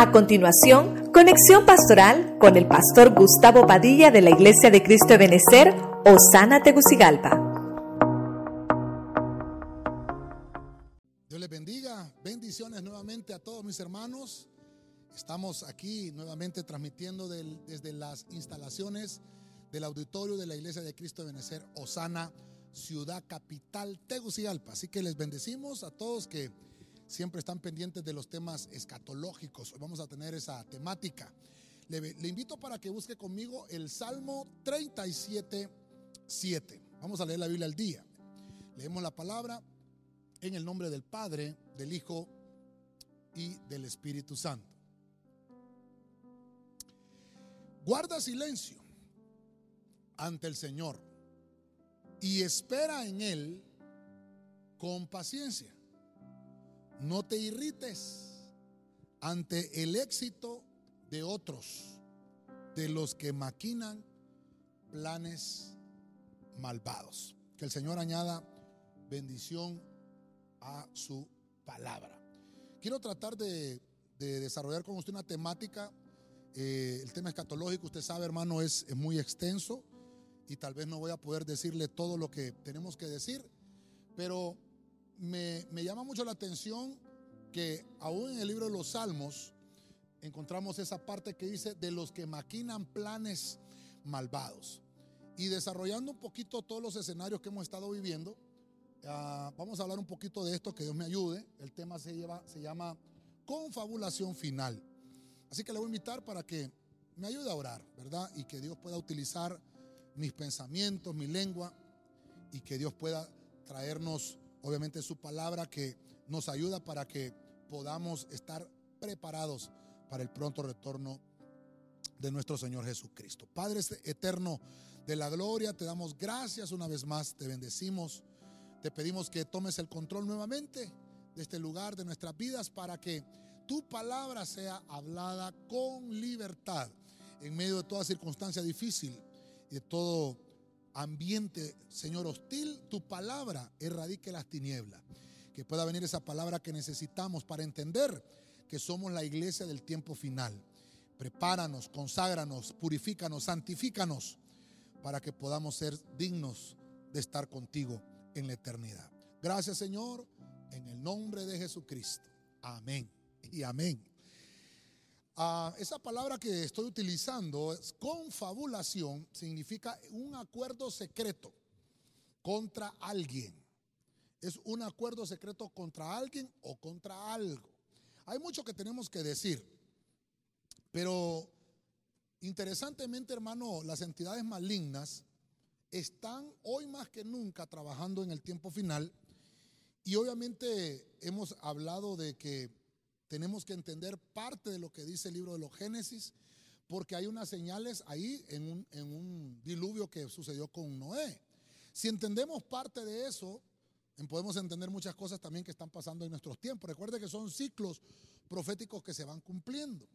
A continuación, conexión pastoral con el pastor Gustavo Padilla de la Iglesia de Cristo de Benecer, Osana Tegucigalpa. Dios les bendiga. Bendiciones nuevamente a todos mis hermanos. Estamos aquí nuevamente transmitiendo desde las instalaciones del auditorio de la Iglesia de Cristo de Benecer, Osana, ciudad capital Tegucigalpa. Así que les bendecimos a todos que siempre están pendientes de los temas escatológicos. Hoy vamos a tener esa temática. Le, invito para que busque conmigo el Salmo 37, 7. Vamos a leer la Biblia al día. Leemos la palabra en el nombre del Padre, del Hijo y del Espíritu Santo. Guarda silencio ante el Señor y espera en Él con paciencia. No te irrites ante el éxito de otros, de los que maquinan planes malvados. Que el Señor añada bendición a su palabra. Quiero tratar de, desarrollar con usted una temática. Eh, el tema escatológico, usted sabe, hermano, es, es muy extenso y tal vez no voy a poder decirle todo lo que tenemos que decir, pero me, llama mucho la atención que aún en el libro de los Salmos encontramos esa parte que dice de los que maquinan planes malvados. Y desarrollando un poquito todos los escenarios que hemos estado viviendo, ah, vamos a hablar un poquito de esto, que Dios me ayude. El tema se, lleva, se llama confabulación final. Así que le voy a invitar para que me ayude a orar, ¿verdad? Y que Dios pueda utilizar mis pensamientos, mi lengua, y que Dios pueda traernos obviamente su palabra que nos ayuda para que podamos estar preparados para el pronto retorno de nuestro Señor Jesucristo. Padre eterno de la gloria, te damos gracias una vez más, te bendecimos, te pedimos que tomes el control nuevamente de este lugar, de nuestras vidas, para que tu palabra sea hablada con libertad en medio de toda circunstancia difícil y de todo ambiente, Señor, hostil, tu palabra erradique las tinieblas. Que pueda venir esa palabra que necesitamos para entender que somos la iglesia del tiempo final. Prepáranos, conságranos, purifícanos, santifícanos para que podamos ser dignos de estar contigo en la eternidad. Gracias, Señor, en el nombre de Jesucristo. Amén y amén. Ah, esa palabra que estoy utilizando, es confabulación, significa un acuerdo secreto contra alguien. Es un acuerdo secreto contra alguien o contra algo. Hay mucho que tenemos que decir, pero interesantemente, hermano, las entidades malignas están hoy más que nunca trabajando en el tiempo final y obviamente hemos hablado de que tenemos que entender parte de lo que dice el libro de los Génesis, porque hay unas señales ahí en un, diluvio que sucedió con Noé. Si entendemos parte de eso, podemos entender muchas cosas también que están pasando en nuestros tiempos. Recuerde que son ciclos proféticos que se van cumpliendo.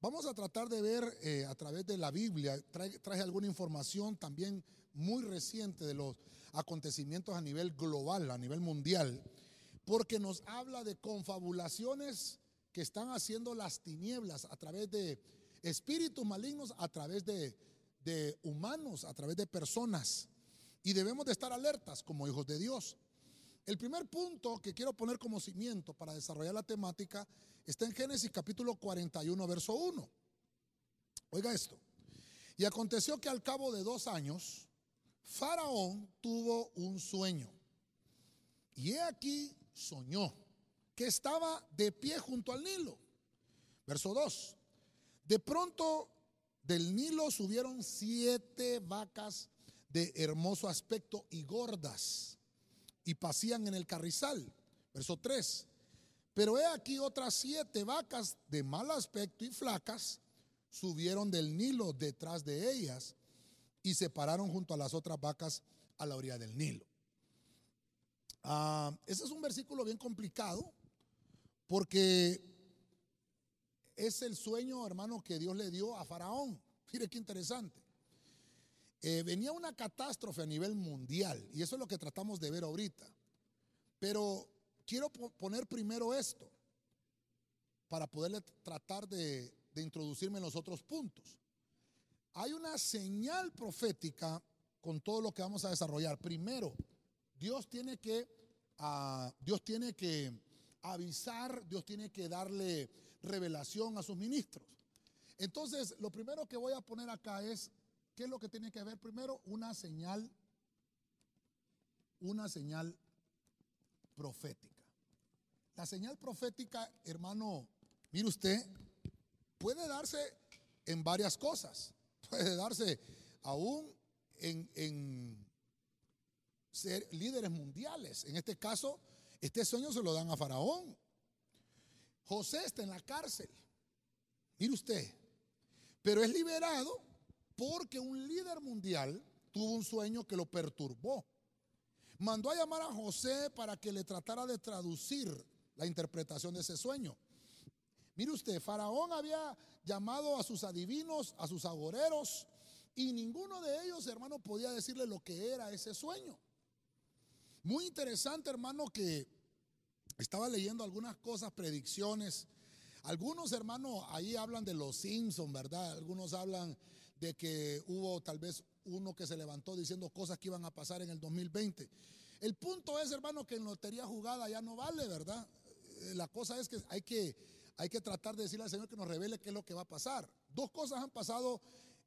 Vamos a tratar de ver eh, a través de la Biblia, traje alguna información también muy reciente de los acontecimientos a nivel global, a nivel mundial porque nos habla de confabulaciones que están haciendo las tinieblas a través de espíritus malignos, a través de, humanos, a través de personas. Y debemos de estar alertas como hijos de Dios. El primer punto que quiero poner como cimiento para desarrollar la temática está en Génesis capítulo 41, verso 1. Oiga esto. Y aconteció que al cabo de dos años, Faraón tuvo un sueño. Y he aquí soñó que estaba de pie junto al Nilo. Verso 2. De pronto del Nilo subieron siete vacas de hermoso aspecto y gordas y pasían en el carrizal. Verso 3. Pero he aquí otras siete vacas de mal aspecto y flacas subieron del Nilo detrás de ellas y se pararon junto a las otras vacas a la orilla del Nilo. Ah, ese es un versículo bien complicado porque es el sueño, hermano, que Dios le dio a Faraón. Mire qué interesante. Eh, venía una catástrofe a nivel mundial y eso es lo que tratamos de ver ahorita. Pero quiero poner primero esto. para poderle tratar de, introducirme en los otros puntos. Hay una señal profética con todo lo que vamos a desarrollar. Primero, Dios tiene que, ah, Dios tiene que avisar, Dios tiene que darle revelación a sus ministros. Entonces, lo primero que voy a poner acá es, ¿qué es lo que tiene que ver primero? Una señal, una señal profética. La señal profética, hermano, mire usted, puede darse en varias cosas. Puede darse aún en, en ser líderes mundiales. En este caso, este sueño se lo dan a Faraón. José está en la cárcel. Mire usted. Pero es liberado porque un líder mundial tuvo un sueño que lo perturbó. Mandó a llamar a José para que le tratara de traducir la interpretación de ese sueño. Mire usted, Faraón había llamado a sus adivinos, a sus agoreros, y ninguno de ellos, hermano, podía decirle lo que era ese sueño. Muy interesante, hermano, que estaba leyendo algunas cosas, predicciones. Algunos hermanos ahí hablan de los Simpsons, ¿verdad? Algunos hablan de que hubo tal vez uno que se levantó diciendo cosas que iban a pasar en el 2020. El punto es, hermano, que en lotería jugada ya no vale, ¿verdad? Eh, la cosa es que hay que, hay que tratar de decirle al Señor que nos revele qué es lo que va a pasar. Dos cosas han pasado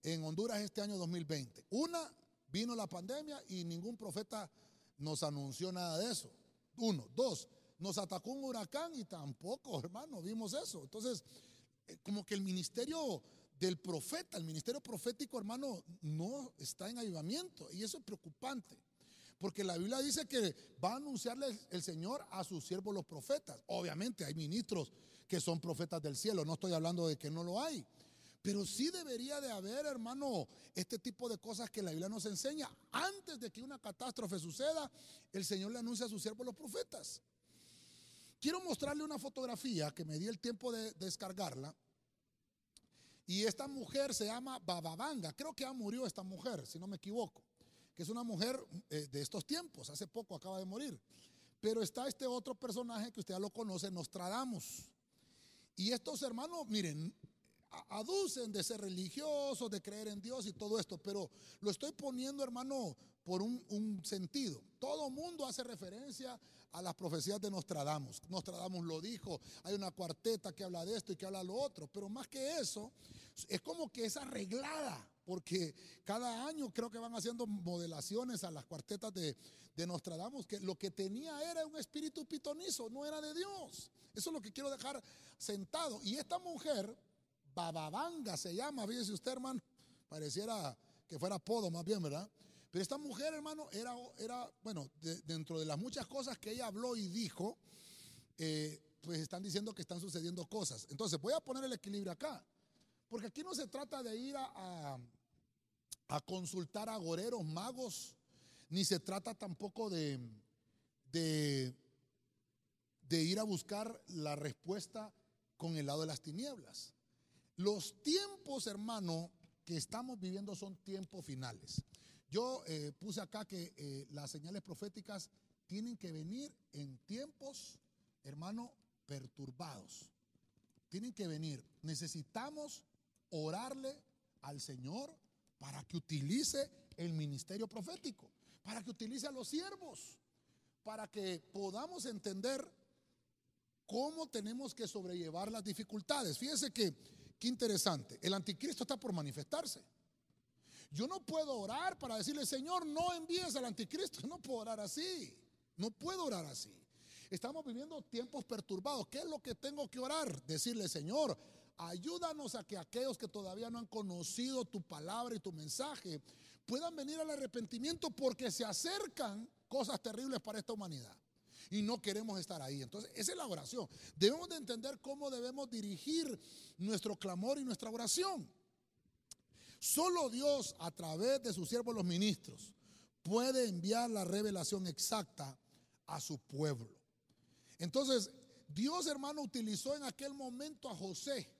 en Honduras este año 2020. Una, vino la pandemia y ningún profeta nos anunció nada de eso. Uno. Dos, nos atacó un huracán y tampoco, hermano, vimos eso. Entonces, eh, como que el ministerio del profeta, el ministerio profético, hermano, no está en avivamiento. Y eso es preocupante. Porque la Biblia dice que va a anunciarle el Señor a sus siervos los profetas. Obviamente hay ministros que son profetas del cielo. No estoy hablando de que no lo hay. Pero sí debería de haber, hermano, este tipo de cosas que la Biblia nos enseña. Antes de que una catástrofe suceda, el Señor le anuncia a sus siervos los profetas. Quiero mostrarle una fotografía que me di el tiempo de descargarla. Y esta mujer se llama Bababanga. Creo que ya murió esta mujer, si no me equivoco. Que es una mujer eh, de estos tiempos. Hace poco acaba de morir. Pero está este otro personaje que usted ya lo conoce, Nostradamus. Y estos hermanos, miren, aducen de ser religiosos, de creer en Dios y todo esto, pero lo estoy poniendo, hermano, por un, sentido. Todo mundo hace referencia a las profecías de Nostradamus. Nostradamus lo dijo, hay una cuarteta que habla de esto y que habla de lo otro, pero más que eso, es como que es arreglada, porque cada año creo que van haciendo modelaciones a las cuartetas de, de Nostradamus, que lo que tenía era un espíritu pitonizo, no era de Dios. Eso es lo que quiero dejar sentado. Y esta mujer Bababanga se llama, fíjese usted, hermano. Pareciera que fuera apodo más bien, ¿verdad? Pero esta mujer, hermano, era, era bueno, dentro de las muchas cosas que ella habló y dijo, eh, pues están diciendo que están sucediendo cosas. Entonces, voy a poner el equilibrio acá. Porque aquí no se trata de ir a, a, consultar a goreros, magos, ni se trata tampoco de, de, de ir a buscar la respuesta con el lado de las tinieblas. Los tiempos, hermano, que estamos viviendo son tiempos finales. Yo eh, puse acá que eh, las señales proféticas tienen que venir en tiempos, hermano, perturbados. Tienen que venir. Necesitamos orarle al Señor para que utilice el ministerio profético, para que utilice a los siervos, para que podamos entender cómo tenemos que sobrellevar las dificultades. Fíjese que Qué interesante. El anticristo está por manifestarse. Yo no puedo orar para decirle, Señor, no envíes al anticristo. No puedo orar así. No puedo orar así. Estamos viviendo tiempos perturbados. ¿Qué es lo que tengo que orar? Decirle, Señor, ayúdanos a que aquellos que todavía no han conocido tu palabra y tu mensaje puedan venir al arrepentimiento porque se acercan cosas terribles para esta humanidad y no queremos estar ahí. Entonces, esa es la oración. Debemos de entender cómo debemos dirigir nuestro clamor y nuestra oración. Solo Dios, a través de sus siervos los ministros, puede enviar la revelación exacta a su pueblo. Entonces, Dios, hermano, utilizó en aquel momento a José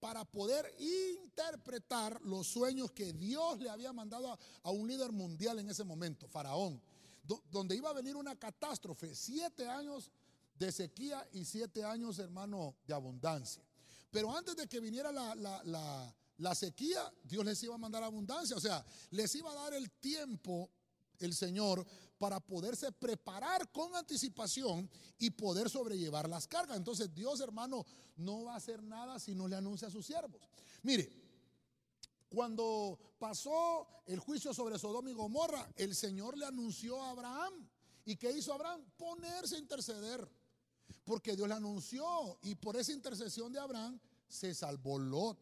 para poder interpretar los sueños que Dios le había mandado a, a, un líder mundial en ese momento, Faraón donde iba a venir una catástrofe, siete años de sequía y siete años, hermano, de abundancia. Pero antes de que viniera la, sequía, Dios les iba a mandar abundancia. O sea, les iba a dar el tiempo el Señor para poderse preparar con anticipación y poder sobrellevar las cargas. Entonces Dios, hermano, no va a hacer nada si no le anuncia a sus siervos. Mire, cuando pasó el juicio sobre Sodoma y Gomorra, el Señor le anunció a Abraham. ¿Y qué hizo Abraham? Ponerse a interceder. Porque Dios le anunció y por esa intercesión de Abraham se salvó Lot.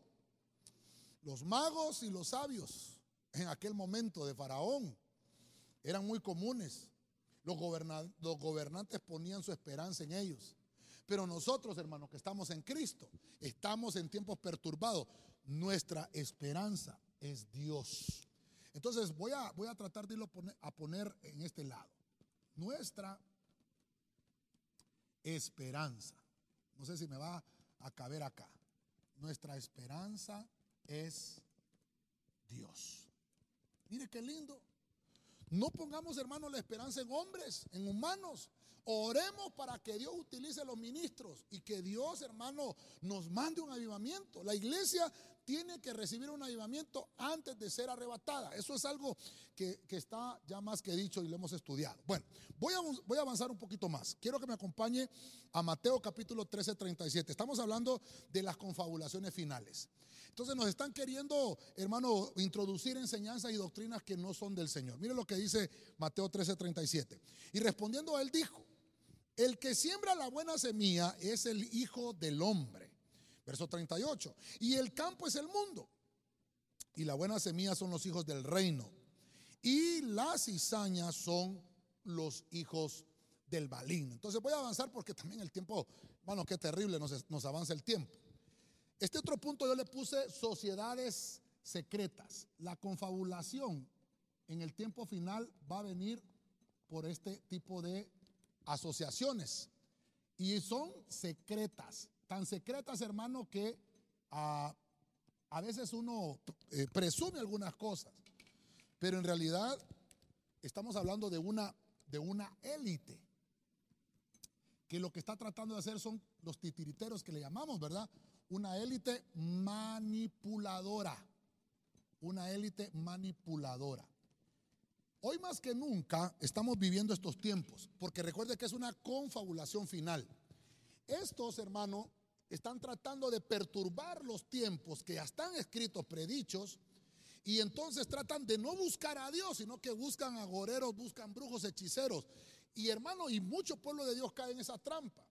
Los magos y los sabios en aquel momento de Faraón eran muy comunes. Los, los gobernantes ponían su esperanza en ellos. Pero nosotros, hermanos, que estamos en Cristo, estamos en tiempos perturbados. Nuestra esperanza es Dios. Entonces voy a, voy a tratar de irlo a poner en este lado. Nuestra esperanza. No sé si me va a caber acá. Nuestra esperanza es Dios. Mire qué lindo. No pongamos, hermanos, la esperanza en hombres, en humanos. Oremos para que Dios utilice los ministros y que Dios, hermano, nos mande un avivamiento. La iglesia tiene que recibir un avivamiento antes de ser arrebatada. Eso es algo que, está ya más que dicho y lo hemos estudiado. Bueno, voy a, voy a avanzar un poquito más. Quiero que me acompañe a Mateo capítulo 13, 37. Estamos hablando de las confabulaciones finales. Entonces nos están queriendo, hermano, introducir enseñanzas y doctrinas que no son del Señor. Mire lo que dice Mateo 13, 37. Y respondiendo a él dijo, el que siembra la buena semilla es el Hijo del Hombre. Verso 38. Y el campo es el mundo. Y la buena semilla son los hijos del reino. Y las cizañas son los hijos del balín. Entonces voy a avanzar porque también el tiempo, bueno, qué terrible nos, nos avanza el tiempo. Este otro punto yo le puse sociedades secretas. La confabulación en el tiempo final va a venir por este tipo de asociaciones. Y son secretas tan secretas, hermano, que a, veces uno eh, presume algunas cosas, pero en realidad estamos hablando de una, de una élite que lo que está tratando de hacer son los titiriteros que le llamamos, ¿verdad? Una élite manipuladora. Una élite manipuladora. Hoy más que nunca estamos viviendo estos tiempos, porque recuerde que es una confabulación final. Estos, hermanos, están tratando de perturbar los tiempos que ya están escritos, predichos, y entonces tratan de no buscar a Dios, sino que buscan agoreros, buscan brujos, hechiceros. Y hermano, y mucho pueblo de Dios cae en esa trampa.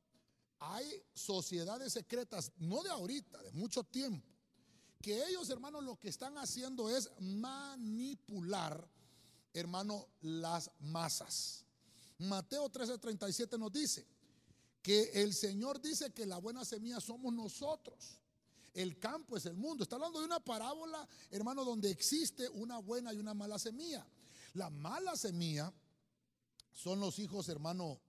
Hay sociedades secretas, no de ahorita, de mucho tiempo, que ellos, hermanos, lo que están haciendo es manipular, hermano, las masas. Mateo 13:37 nos dice, que el Señor dice que la buena semilla somos nosotros. El campo es el mundo. Está hablando de una parábola, hermano, donde existe una buena y una mala semilla. La mala semilla son los hijos, hermano,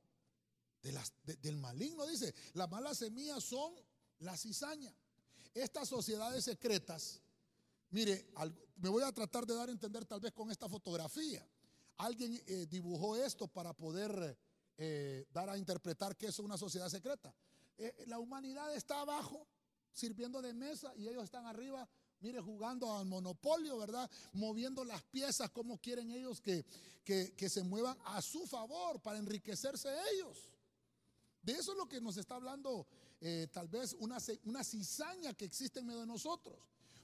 de las, del maligno, dice. La mala semilla son la cizaña. Estas sociedades secretas, mire, me voy a tratar de dar a entender tal vez con esta fotografía. Alguien eh, dibujó esto para poder eh, dar a interpretar que es una sociedad secreta. Eh, la humanidad está abajo sirviendo de mesa y ellos están arriba, mire, jugando al monopolio, ¿verdad? Moviendo las piezas como quieren ellos que, que, se muevan a su favor para enriquecerse ellos. De eso es lo que nos está hablando eh, tal vez una, una cizaña que existe en medio de nosotros.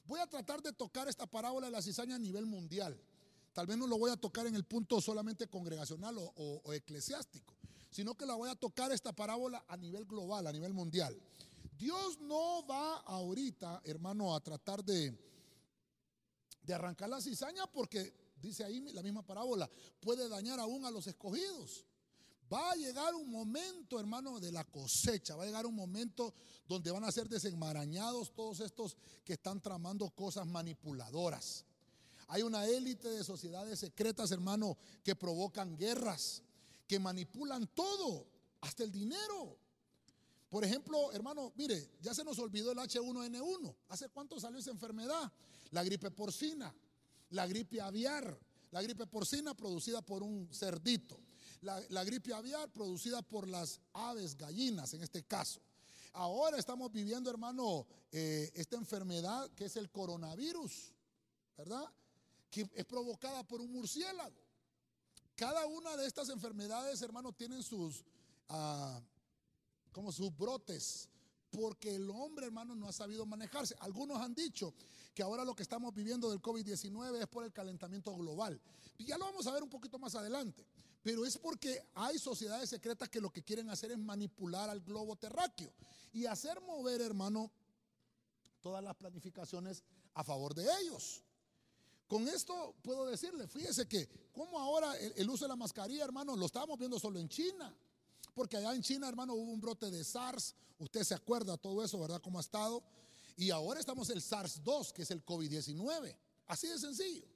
Voy a tratar de tocar esta parábola de la cizaña a nivel mundial. Tal vez no lo voy a tocar en el punto solamente congregacional o eclesiástico sino que la voy a tocar esta parábola a nivel global, a nivel mundial. Dios no va ahorita, hermano, a tratar de, de arrancar la cizaña porque, dice ahí la misma parábola, puede dañar aún a los escogidos. Va a llegar un momento, hermano, de la cosecha. Va a llegar un momento donde van a ser desenmarañados todos estos que están tramando cosas manipuladoras. Hay una élite de sociedades secretas, hermano, que provocan guerras, que manipulan todo, hasta el dinero. Por ejemplo, hermano, mire, ya se nos olvidó el H1N1. ¿Hace cuánto salió esa enfermedad? La gripe porcina, la gripe aviar, la gripe porcina producida por un cerdito, la, gripe aviar producida por las aves, gallinas en este caso. Ahora estamos viviendo, hermano, eh, esta enfermedad que es el coronavirus, ¿verdad? Que es provocada por un murciélago. Cada una de estas enfermedades, hermano, tienen sus, ah, como sus brotes, porque el hombre, hermano, no ha sabido manejarse. Algunos han dicho que ahora lo que estamos viviendo del COVID-19 es por el calentamiento global. Y ya lo vamos a ver un poquito más adelante. Pero es porque hay sociedades secretas que lo que quieren hacer es manipular al globo terráqueo y hacer mover, hermano, todas las planificaciones a favor de ellos. Con esto puedo decirle, fíjese que como ahora el, uso de la mascarilla, hermano, lo estábamos viendo solo en China. Porque allá en China, hermano, hubo un brote de SARS. Usted se acuerda todo eso, ¿verdad? ¿Cómo ha estado? Y ahora estamos el SARS-2, que es el COVID-19. Así de sencillo.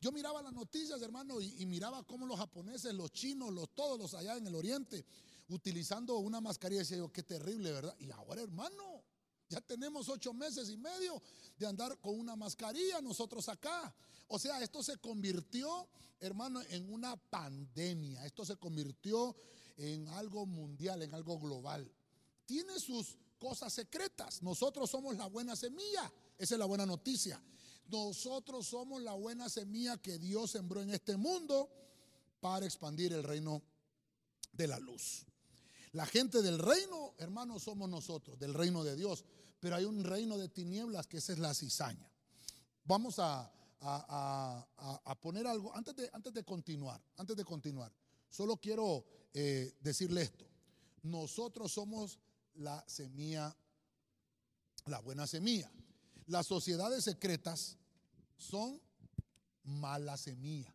Yo miraba las noticias, hermano, y, miraba cómo los japoneses, los chinos, los todos los allá en el oriente, utilizando una mascarilla. Decía yo, qué terrible, ¿verdad? Y ahora, hermano, ya tenemos ocho meses y medio de andar con una mascarilla nosotros acá. O sea, esto se convirtió, hermano, en una pandemia. Esto se convirtió en algo mundial, en algo global. Tiene sus cosas secretas. Nosotros somos la buena semilla. Esa es la buena noticia. Nosotros somos la buena semilla que Dios sembró en este mundo para expandir el reino de la luz. La gente del reino, hermanos, somos nosotros, del reino de Dios. Pero hay un reino de tinieblas que esa es la cizaña. Vamos a, poner algo, antes de, antes de continuar, antes de continuar, solo quiero eh, decirle esto. Nosotros somos la semilla, la buena semilla. Las sociedades secretas son mala semilla.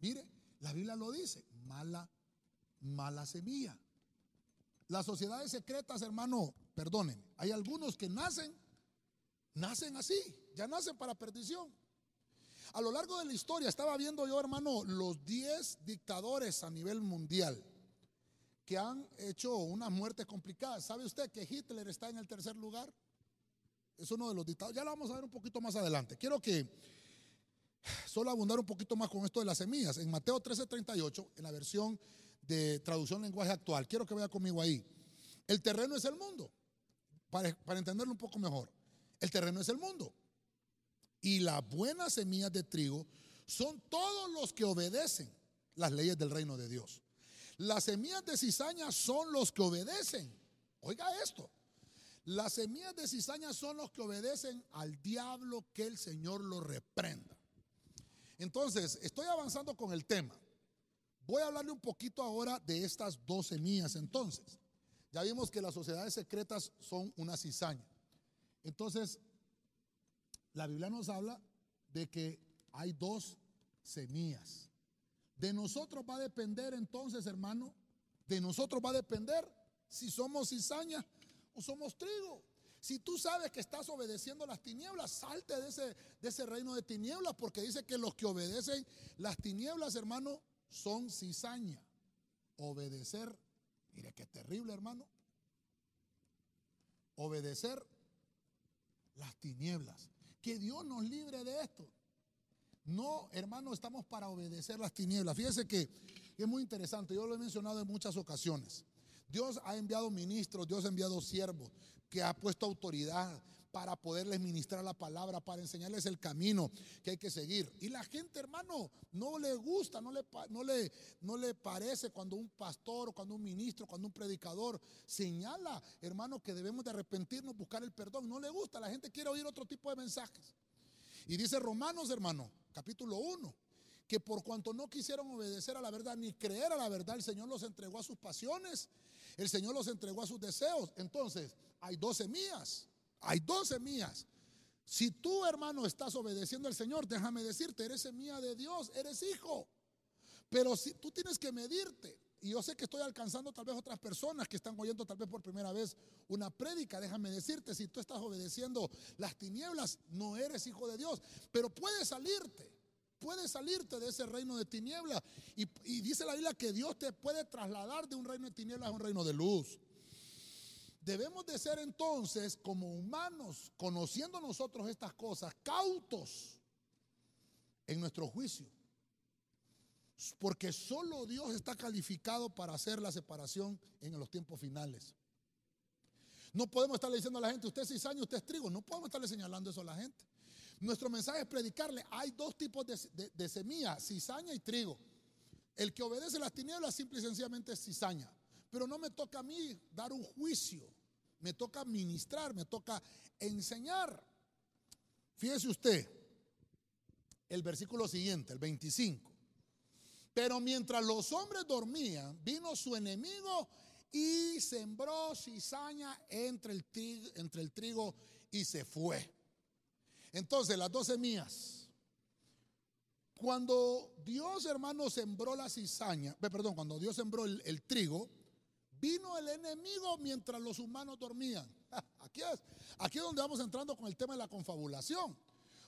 Mire, la Biblia lo dice, mala, mala semilla. Las sociedades secretas, hermano, perdonen, hay algunos que nacen, nacen así, ya nacen para perdición. A lo largo de la historia estaba viendo yo, hermano, los 10 dictadores a nivel mundial que han hecho unas muertes complicadas. ¿Sabe usted que Hitler está en el tercer lugar? Es uno de los dictadores. Ya lo vamos a ver un poquito más adelante. Quiero que solo abundar un poquito más con esto de las semillas. En Mateo 13:38, en la versión de traducción lenguaje actual, quiero que vaya conmigo ahí. El terreno es el mundo. Para, para entenderlo un poco mejor, el terreno es el mundo. Y las buenas semillas de trigo son todos los que obedecen las leyes del reino de Dios. Las semillas de cizaña son los que obedecen. Oiga esto. Las semillas de cizaña son los que obedecen al diablo que el Señor lo reprenda. Entonces, estoy avanzando con el tema. Voy a hablarle un poquito ahora de estas dos semillas. Entonces, ya vimos que las sociedades secretas son una cizaña. Entonces, la Biblia nos habla de que hay dos semillas. De nosotros va a depender entonces, hermano, de nosotros va a depender si somos cizaña somos trigo. Si tú sabes que estás obedeciendo las tinieblas, salte de ese, de ese reino de tinieblas, porque dice que los que obedecen las tinieblas, hermano, son cizaña. Obedecer, mire qué terrible, hermano. Obedecer las tinieblas. Que Dios nos libre de esto. No, hermano, estamos para obedecer las tinieblas. Fíjese que es muy interesante, yo lo he mencionado en muchas ocasiones. Dios ha enviado ministros, Dios ha enviado siervos, que ha puesto autoridad para poderles ministrar la palabra, para enseñarles el camino que hay que seguir. Y la gente, hermano, no le gusta, no le, no le, no le parece cuando un pastor, cuando un ministro, cuando un predicador señala, hermano, que debemos de arrepentirnos, buscar el perdón. No le gusta, la gente quiere oír otro tipo de mensajes. Y dice Romanos, hermano, capítulo 1, que por cuanto no quisieron obedecer a la verdad ni creer a la verdad, el Señor los entregó a sus pasiones, el Señor los entregó a sus deseos. Entonces, hay dos semillas, hay dos semillas. Si tú, hermano, estás obedeciendo al Señor, déjame decirte, eres semilla de Dios, eres hijo. Pero si tú tienes que medirte, y yo sé que estoy alcanzando tal vez otras personas que están oyendo tal vez por primera vez una prédica. Déjame decirte, si tú estás obedeciendo las tinieblas, no eres hijo de Dios. Pero puedes salirte, puedes salirte de ese reino de tinieblas. Y, dice la Biblia que Dios te puede trasladar de un reino de tinieblas a un reino de luz. Debemos de ser entonces como humanos, conociendo nosotros estas cosas, cautos en nuestro juicio Porque solo Dios está calificado para hacer la separación en los tiempos finales. No podemos estarle diciendo a la gente, usted es cizaña, usted es trigo. No podemos estarle señalando eso a la gente. Nuestro mensaje es predicarle, hay dos tipos de, de semilla, cizaña y trigo. El que obedece las tinieblas simple y sencillamente es cizaña. Pero no me toca a mí dar un juicio, me toca ministrar, me toca enseñar. Fíjese usted, el versículo siguiente, el 25. Pero mientras los hombres dormían, vino su enemigo y sembró cizaña entre el, trigo, entre el trigo y se fue. Entonces, las dos semillas. Cuando Dios, hermano, sembró la cizaña, perdón, cuando Dios sembró el, trigo, vino el enemigo mientras los humanos dormían. Aquí es, aquí es donde vamos entrando con el tema de la confabulación.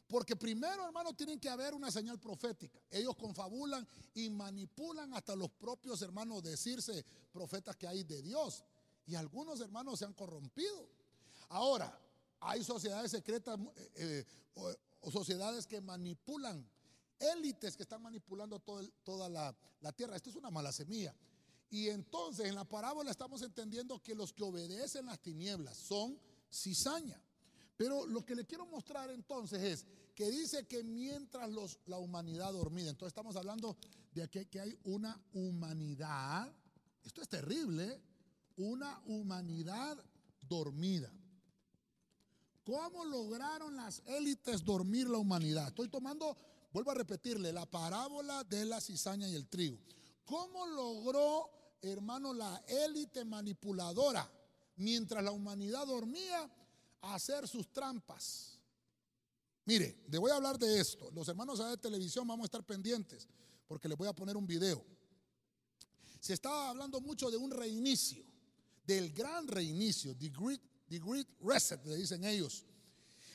Porque primero, hermanos, tienen que haber una señal profética. Ellos confabulan y manipulan hasta los propios hermanos decirse profetas que hay de Dios. Y algunos hermanos se han corrompido. Ahora, hay sociedades secretas eh, eh, o, sociedades que manipulan, élites que están manipulando toda la, tierra. Esto es una mala semilla. Y entonces en la parábola estamos entendiendo que los que obedecen las tinieblas son cizaña. Pero lo que le quiero mostrar entonces es que dice que mientras los, la humanidad dormida, entonces estamos hablando de que, que hay una humanidad, esto es terrible, una humanidad dormida. ¿Cómo lograron las élites dormir la humanidad? Estoy tomando, vuelvo a repetirle, la parábola de la cizaña y el trigo. ¿Cómo logró, hermano, la élite manipuladora mientras la humanidad dormía? hacer sus trampas. Mire, le voy a hablar de esto. Los hermanos de televisión vamos a estar pendientes porque les voy a poner un video. Se estaba hablando mucho de un reinicio, del gran reinicio, the great, the great reset, le dicen ellos.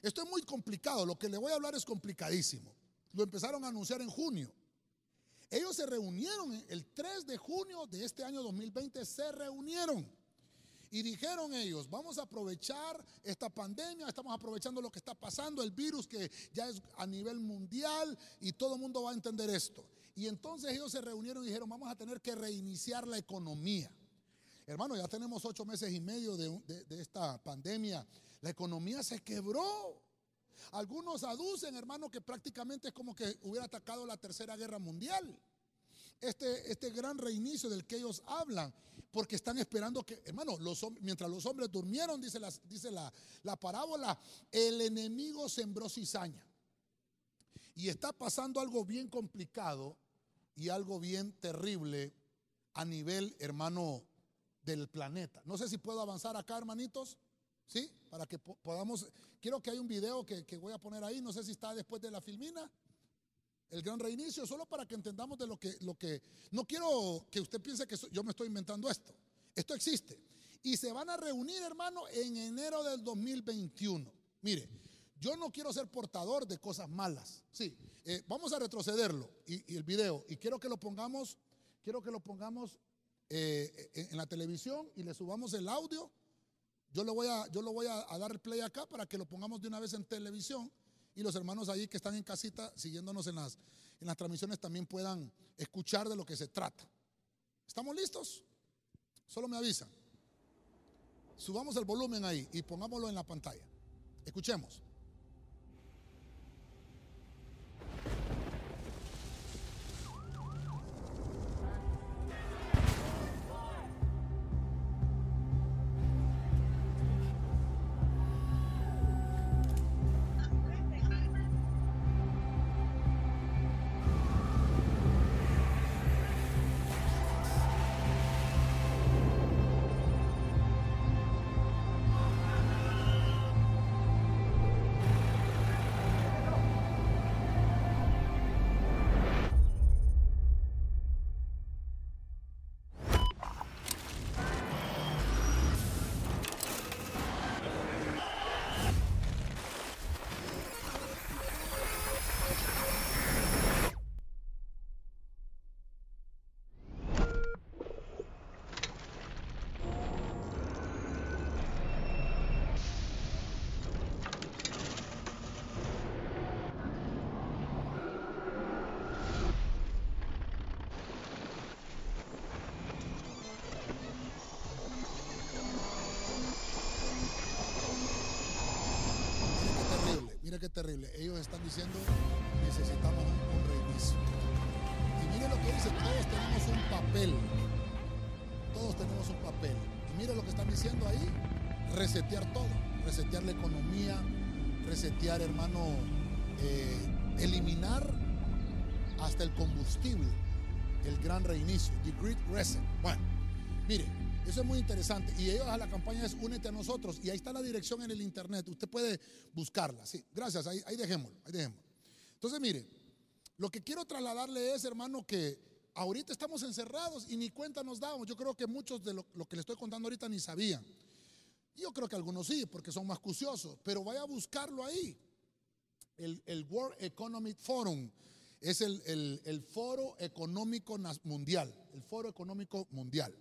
Esto es muy complicado, lo que le voy a hablar es complicadísimo. Lo empezaron a anunciar en junio. Ellos se reunieron el 3 de junio de este año 2020, se reunieron y dijeron ellos, vamos a aprovechar esta pandemia, estamos aprovechando lo que está pasando, el virus que ya es a nivel mundial y todo el mundo va a entender esto. Y entonces ellos se reunieron y dijeron, vamos a tener que reiniciar la economía. Hermano, ya tenemos ocho meses y medio de, de esta pandemia. La economía se quebró. Algunos aducen, hermano, que prácticamente es como que hubiera atacado la tercera guerra mundial. Este, este gran reinicio del que ellos hablan porque están esperando que, hermano, los, mientras los hombres durmieron, dice, dice la, la parábola, el enemigo sembró cizaña. Y está pasando algo bien complicado y algo bien terrible a nivel, hermano, del planeta. No sé si puedo avanzar acá, hermanitos. ¿Sí? Para que podamos. Quiero que hay un video que, que voy a poner ahí. No sé si está después de la filmina el gran reinicio, solo para que entendamos de lo que, lo que, no quiero que usted piense que yo me estoy inventando esto, esto existe. Y se van a reunir, hermano, en enero del 2021. Mire, yo no quiero ser portador de cosas malas. Sí, eh, vamos a retrocederlo y, el video. Y quiero que lo pongamos, quiero que lo pongamos eh, en la televisión y le subamos el audio. Yo lo voy, a, yo lo voy a, a dar play acá para que lo pongamos de una vez en televisión y los hermanos ahí que están en casita siguiéndonos en las, en las transmisiones también puedan escuchar de lo que se trata. ¿Estamos listos? Solo me avisan. Subamos el volumen ahí y pongámoslo en la pantalla. Escuchemos. Están diciendo necesitamos un, reinicio. Y mire lo que dice, todos tenemos un papel. Todos tenemos un papel. Y mire lo que están diciendo ahí, resetear todo, resetear la economía, resetear, hermano, eh, eliminar hasta el combustible, el gran reinicio, the great reset. Bueno, mire, eso es muy interesante. Y ellos a la campaña es Únete a nosotros. Y ahí está la dirección en el internet. Usted puede buscarla. Sí, gracias. Ahí, ahí dejémoslo. Ahí dejémoslo. Entonces, mire, lo que quiero trasladarle es, hermano, que ahorita estamos encerrados y ni cuenta nos damos. Yo creo que muchos de lo, que le estoy contando ahorita ni sabían. Yo creo que algunos sí, porque son más cuciosos. Pero vaya a buscarlo ahí. El, el World Economic Forum es el, el foro económico mundial. El foro económico mundial.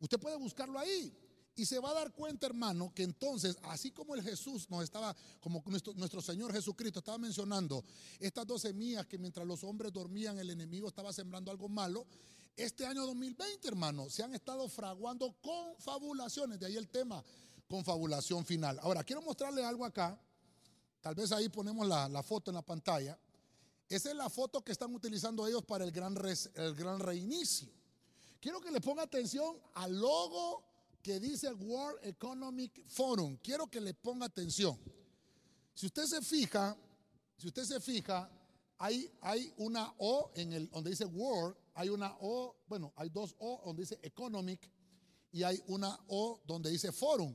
Usted puede buscarlo ahí. Y se va a dar cuenta, hermano, que entonces, así como el Jesús nos estaba, como nuestro, Señor Jesucristo estaba mencionando, estas dos semillas que mientras los hombres dormían, el enemigo estaba sembrando algo malo. Este año 2020, hermano, se han estado fraguando confabulaciones. De ahí el tema, confabulación final. Ahora, quiero mostrarle algo acá. Tal vez ahí ponemos la, foto en la pantalla. Esa es la foto que están utilizando ellos para el gran, el gran reinicio. Quiero que le ponga atención al logo que dice World Economic Forum. Quiero que le ponga atención. Si usted se fija, si usted se fija, hay, hay una O en el donde dice World, hay una O, bueno, hay dos O donde dice Economic y hay una O donde dice Forum.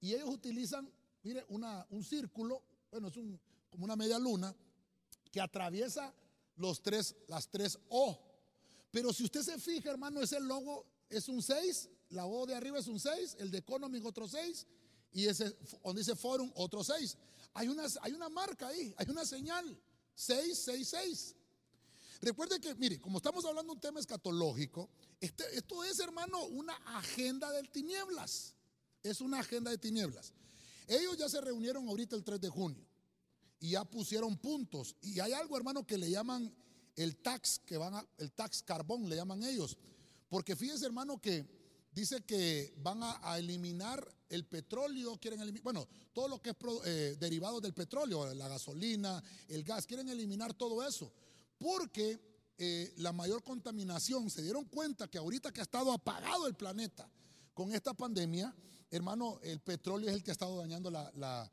Y ellos utilizan, mire, una, un círculo, bueno, es un, como una media luna que atraviesa los tres, las tres O. Pero si usted se fija, hermano, ese logo es un 6, la O de arriba es un 6, el de Economic otro 6 y ese donde dice Forum otro 6. Hay una, hay una marca ahí, hay una señal, 666. Recuerde que, mire, como estamos hablando de un tema escatológico, este, esto es, hermano, una agenda del tinieblas. Es una agenda de tinieblas. Ellos ya se reunieron ahorita el 3 de junio y ya pusieron puntos. Y hay algo, hermano, que le llaman el tax que van a, el tax carbón le llaman ellos. Porque fíjense hermano que dice que van a, eliminar el petróleo, quieren eliminar, bueno, todo lo que es eh, derivado del petróleo, la gasolina, el gas, quieren eliminar todo eso. Porque eh, la mayor contaminación, se dieron cuenta que ahorita que ha estado apagado el planeta con esta pandemia, hermano, el petróleo es el que ha estado dañando la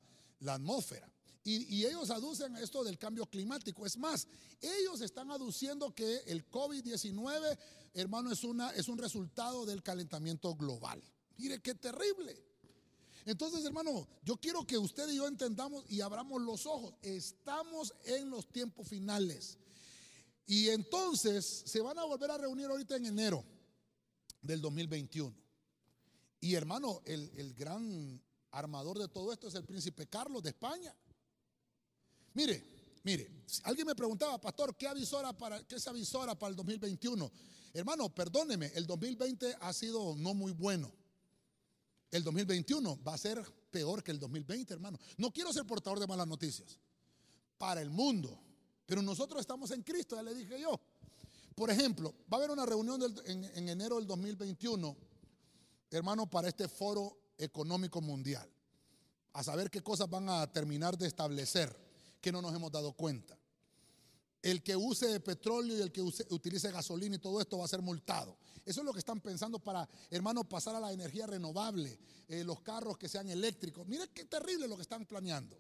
atmósfera. Y, ellos aducen esto del cambio climático. Es más, ellos están aduciendo que el COVID-19, hermano, es, una, es un resultado del calentamiento global. Mire qué terrible. Entonces, hermano, yo quiero que usted y yo entendamos y abramos los ojos. Estamos en los tiempos finales. Y entonces se van a volver a reunir ahorita en enero del 2021. Y hermano, el, el gran armador de todo esto es el príncipe Carlos de España. Mire, mire, alguien me preguntaba, pastor, ¿qué avisora para qué se avisora para el 2021? Hermano, perdóneme, el 2020 ha sido no muy bueno. El 2021 va a ser peor que el 2020, hermano. No quiero ser portador de malas noticias para el mundo, pero nosotros estamos en Cristo, ya le dije yo. Por ejemplo, va a haber una reunión en, en enero del 2021, hermano, para este foro económico mundial, a saber qué cosas van a terminar de establecer que no nos hemos dado cuenta. El que use petróleo y el que utilice gasolina y todo esto va a ser multado. Eso es lo que están pensando para, hermano, pasar a la energía renovable, eh, los carros que sean eléctricos. Mire qué terrible lo que están planeando.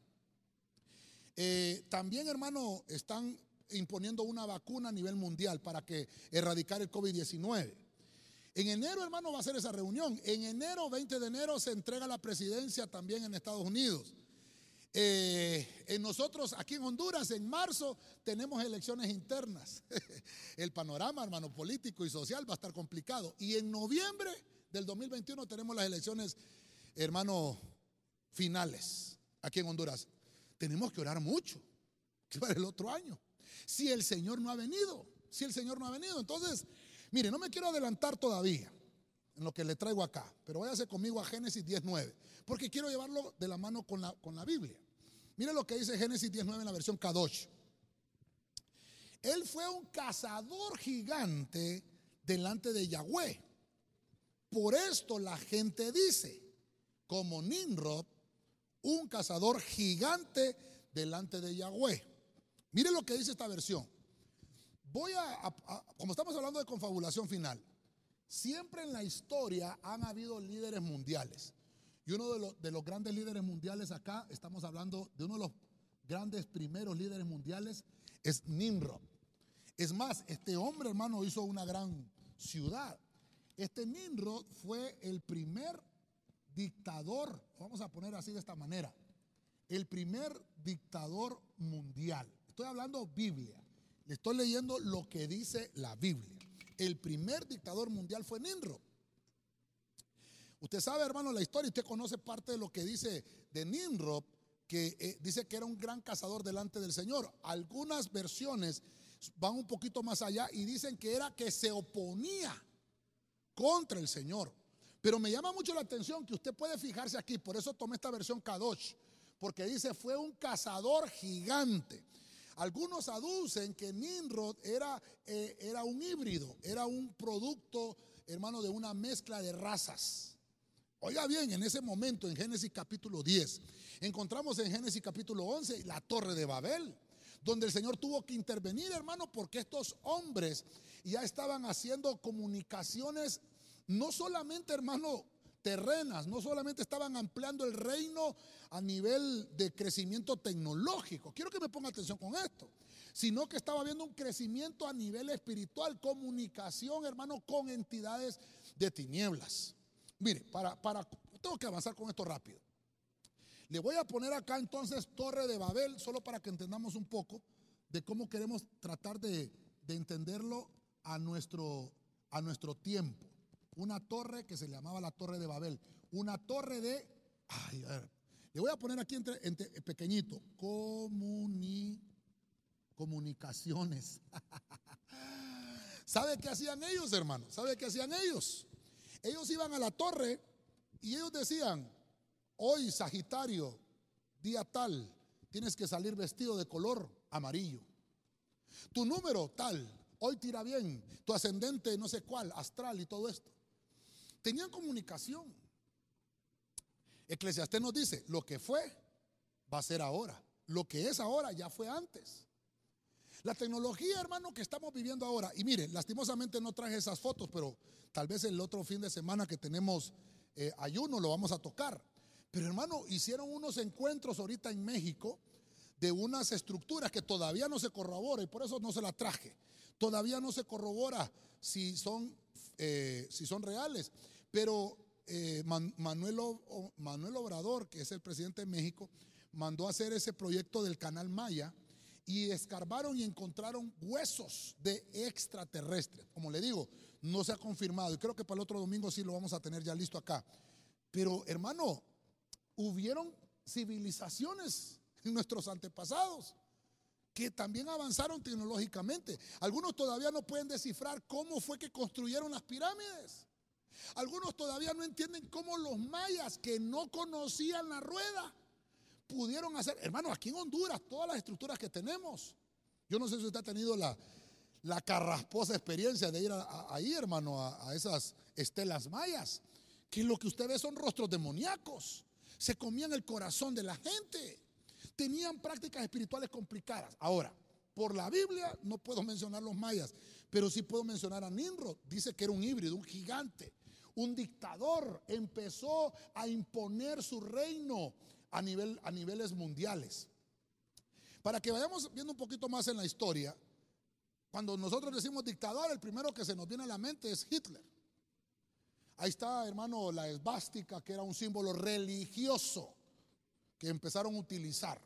Eh, también, hermano, están imponiendo una vacuna a nivel mundial para que erradicar el COVID-19. En enero, hermano, va a ser esa reunión. En enero, 20 de enero, se entrega la presidencia también en Estados Unidos. Eh, en nosotros aquí en Honduras, en marzo, tenemos elecciones internas. El panorama, hermano, político y social va a estar complicado. Y en noviembre del 2021 tenemos las elecciones, hermano, finales aquí en Honduras. Tenemos que orar mucho para el otro año. Si el Señor no ha venido, si el Señor no ha venido. Entonces, mire, no me quiero adelantar todavía en lo que le traigo acá, pero váyase conmigo a Génesis 19, porque quiero llevarlo de la mano con la, con la Biblia. Mire lo que dice Génesis 19 en la versión Kadosh. Él fue un cazador gigante delante de Yahweh. Por esto la gente dice, como Nimrod, un cazador gigante delante de Yahweh. Mire lo que dice esta versión. Voy a, como estamos hablando de confabulación final, siempre en la historia han habido líderes mundiales. Y uno de los, de los grandes líderes mundiales acá, estamos hablando de uno de los grandes primeros líderes mundiales, es Nimrod. Es más, este hombre, hermano, hizo una gran ciudad. Este Nimrod fue el primer dictador, vamos a poner así de esta manera, el primer dictador mundial. Estoy hablando Biblia. Le estoy leyendo lo que dice la Biblia. El primer dictador mundial fue Nimrod. Usted sabe, hermano, la historia, usted conoce parte de lo que dice de Nimrod, que eh, dice que era un gran cazador delante del Señor. Algunas versiones van un poquito más allá y dicen que era que se oponía contra el Señor. Pero me llama mucho la atención que usted puede fijarse aquí, por eso tomé esta versión Kadosh, porque dice fue un cazador gigante. Algunos aducen que Nimrod era, eh, era un híbrido, era un producto, hermano, de una mezcla de razas. Oiga bien, en ese momento, en Génesis capítulo 10, encontramos en Génesis capítulo 11 la torre de Babel, donde el Señor tuvo que intervenir, hermano, porque estos hombres ya estaban haciendo comunicaciones, no solamente, hermano, terrenas, no solamente estaban ampliando el reino a nivel de crecimiento tecnológico, quiero que me ponga atención con esto, sino que estaba habiendo un crecimiento a nivel espiritual, comunicación, hermano, con entidades de tinieblas. Mire, para, para, tengo que avanzar con esto rápido. Le voy a poner acá entonces Torre de Babel, solo para que entendamos un poco de cómo queremos tratar de, entenderlo a nuestro, a nuestro tiempo. Una torre que se llamaba la Torre de Babel. Una torre de... Ay, a ver, le voy a poner aquí entre, pequeñito. Comuni, comunicaciones. ¿Sabe qué hacían ellos, hermano? ¿Sabe qué hacían ellos? Ellos iban a la torre y ellos decían, hoy Sagitario, día tal, tienes que salir vestido de color amarillo. Tu número tal, hoy tira bien, tu ascendente no sé cuál, astral y todo esto. Tenían comunicación. Eclesiastés nos dice, lo que fue va a ser ahora. Lo que es ahora ya fue antes. La tecnología, hermano, que estamos viviendo ahora, y mire, lastimosamente no traje esas fotos, pero tal vez el otro fin de semana que tenemos eh, ayuno lo vamos a tocar. Pero hermano, hicieron unos encuentros ahorita en México de unas estructuras que todavía no se corrobora y por eso no se la traje. Todavía no se corrobora si son, eh, si son reales. Pero eh, Manuel, Manuel Obrador, que es el presidente de México, mandó a hacer ese proyecto del canal Maya y escarbaron y encontraron huesos de extraterrestres. Como le digo, no se ha confirmado y creo que para el otro domingo sí lo vamos a tener ya listo acá. Pero hermano, hubieron civilizaciones en nuestros antepasados que también avanzaron tecnológicamente. Algunos todavía no pueden descifrar cómo fue que construyeron las pirámides. Algunos todavía no entienden cómo los mayas que no conocían la rueda pudieron hacer. Hermano, aquí en Honduras, todas las estructuras que tenemos. Yo no sé si usted ha tenido la, la carrasposa experiencia de ir ahí, hermano, a, a esas estelas mayas. Que lo que usted ve son rostros demoníacos se comían el corazón de la gente. Tenían prácticas espirituales complicadas. Ahora, por la Biblia no puedo mencionar los mayas, pero sí puedo mencionar a Nimrod. Dice que era un híbrido, un gigante, un dictador. Empezó a imponer su reino a, nivel, a niveles mundiales. Para que vayamos viendo un poquito más en la historia, cuando nosotros decimos dictador, el primero que se nos viene a la mente es Hitler. Ahí está, hermano, la esvástica, que era un símbolo religioso que empezaron a utilizar.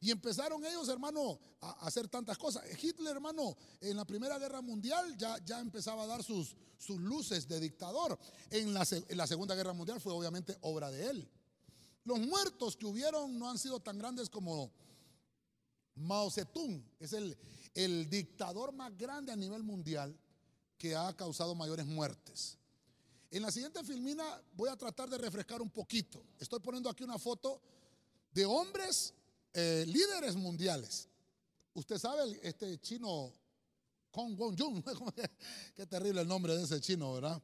Y empezaron ellos, hermano, a hacer tantas cosas. Hitler, hermano, en la Primera Guerra Mundial ya, ya empezaba a dar sus, sus luces de dictador. En la, en la Segunda Guerra Mundial fue obviamente obra de él. Los muertos que hubieron no han sido tan grandes como Mao Zedong. Es el, el dictador más grande a nivel mundial que ha causado mayores muertes. En la siguiente filmina voy a tratar de refrescar un poquito. Estoy poniendo aquí una foto de hombres eh, líderes mundiales. Usted sabe, este chino, Kong Won Jung, qué terrible el nombre de ese chino, ¿verdad?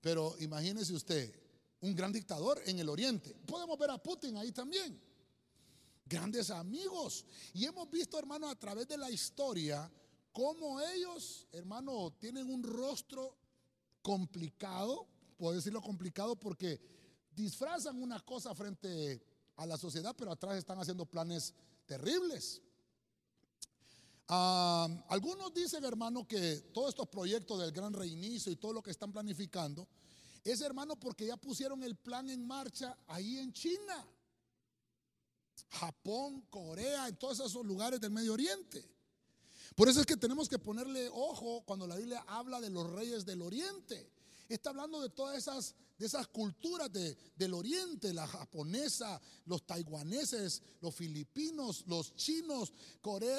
Pero imagínese usted, un gran dictador en el oriente. Podemos ver a Putin ahí también. grandes amigos. Y hemos visto, hermano, a través de la historia, cómo ellos, hermano, tienen un rostro complicado, puedo decirlo complicado porque disfrazan una cosa frente a la sociedad, pero atrás están haciendo planes terribles. algunos dicen, hermano, que todos estos proyectos del gran reinicio y todo lo que están planificando es, hermano, porque ya pusieron el plan en marcha ahí en China, Japón, Corea, en todos esos lugares del Medio Oriente. Por eso es que tenemos que ponerle ojo cuando la Biblia habla de los reyes del Oriente. Está hablando de todas esas, de esas culturas del Oriente, la japonesa, los taiwaneses, los filipinos, los chinos,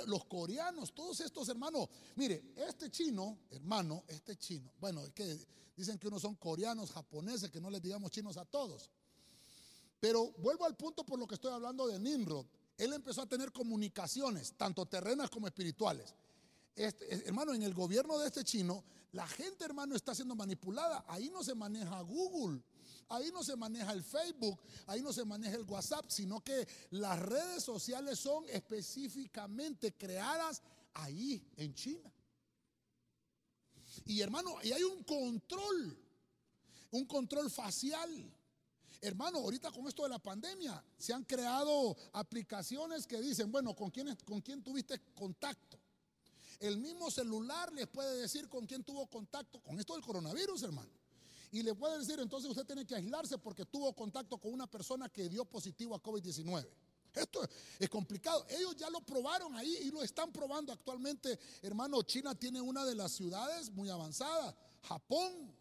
los coreanos, todos estos hermanos. Mire, este chino, hermano, este chino, bueno, es que dicen que unos son coreanos, japoneses, que no les digamos chinos a todos. Pero vuelvo al punto por lo que estoy hablando de Nimrod. Él empezó a tener comunicaciones, tanto terrenas como espirituales. Este, hermano, en el gobierno de este chino, la gente, hermano, está siendo manipulada. Ahí no se maneja Google, ahí no se maneja el Facebook, ahí no se maneja el WhatsApp, sino que las redes sociales son específicamente creadas ahí en China. Y hermano, y hay un control, un control facial. Hermano, ahorita con esto de la pandemia se han creado aplicaciones que dicen, bueno, ¿con quién, con quién tuviste contacto? El mismo celular les puede decir con quién tuvo contacto con esto del coronavirus, hermano. Y le puede decir, entonces usted tiene que aislarse porque tuvo contacto con una persona que dio positivo a COVID-19. Esto es complicado. Ellos ya lo probaron ahí y lo están probando actualmente. Hermano, China tiene una de las ciudades muy avanzadas. Japón.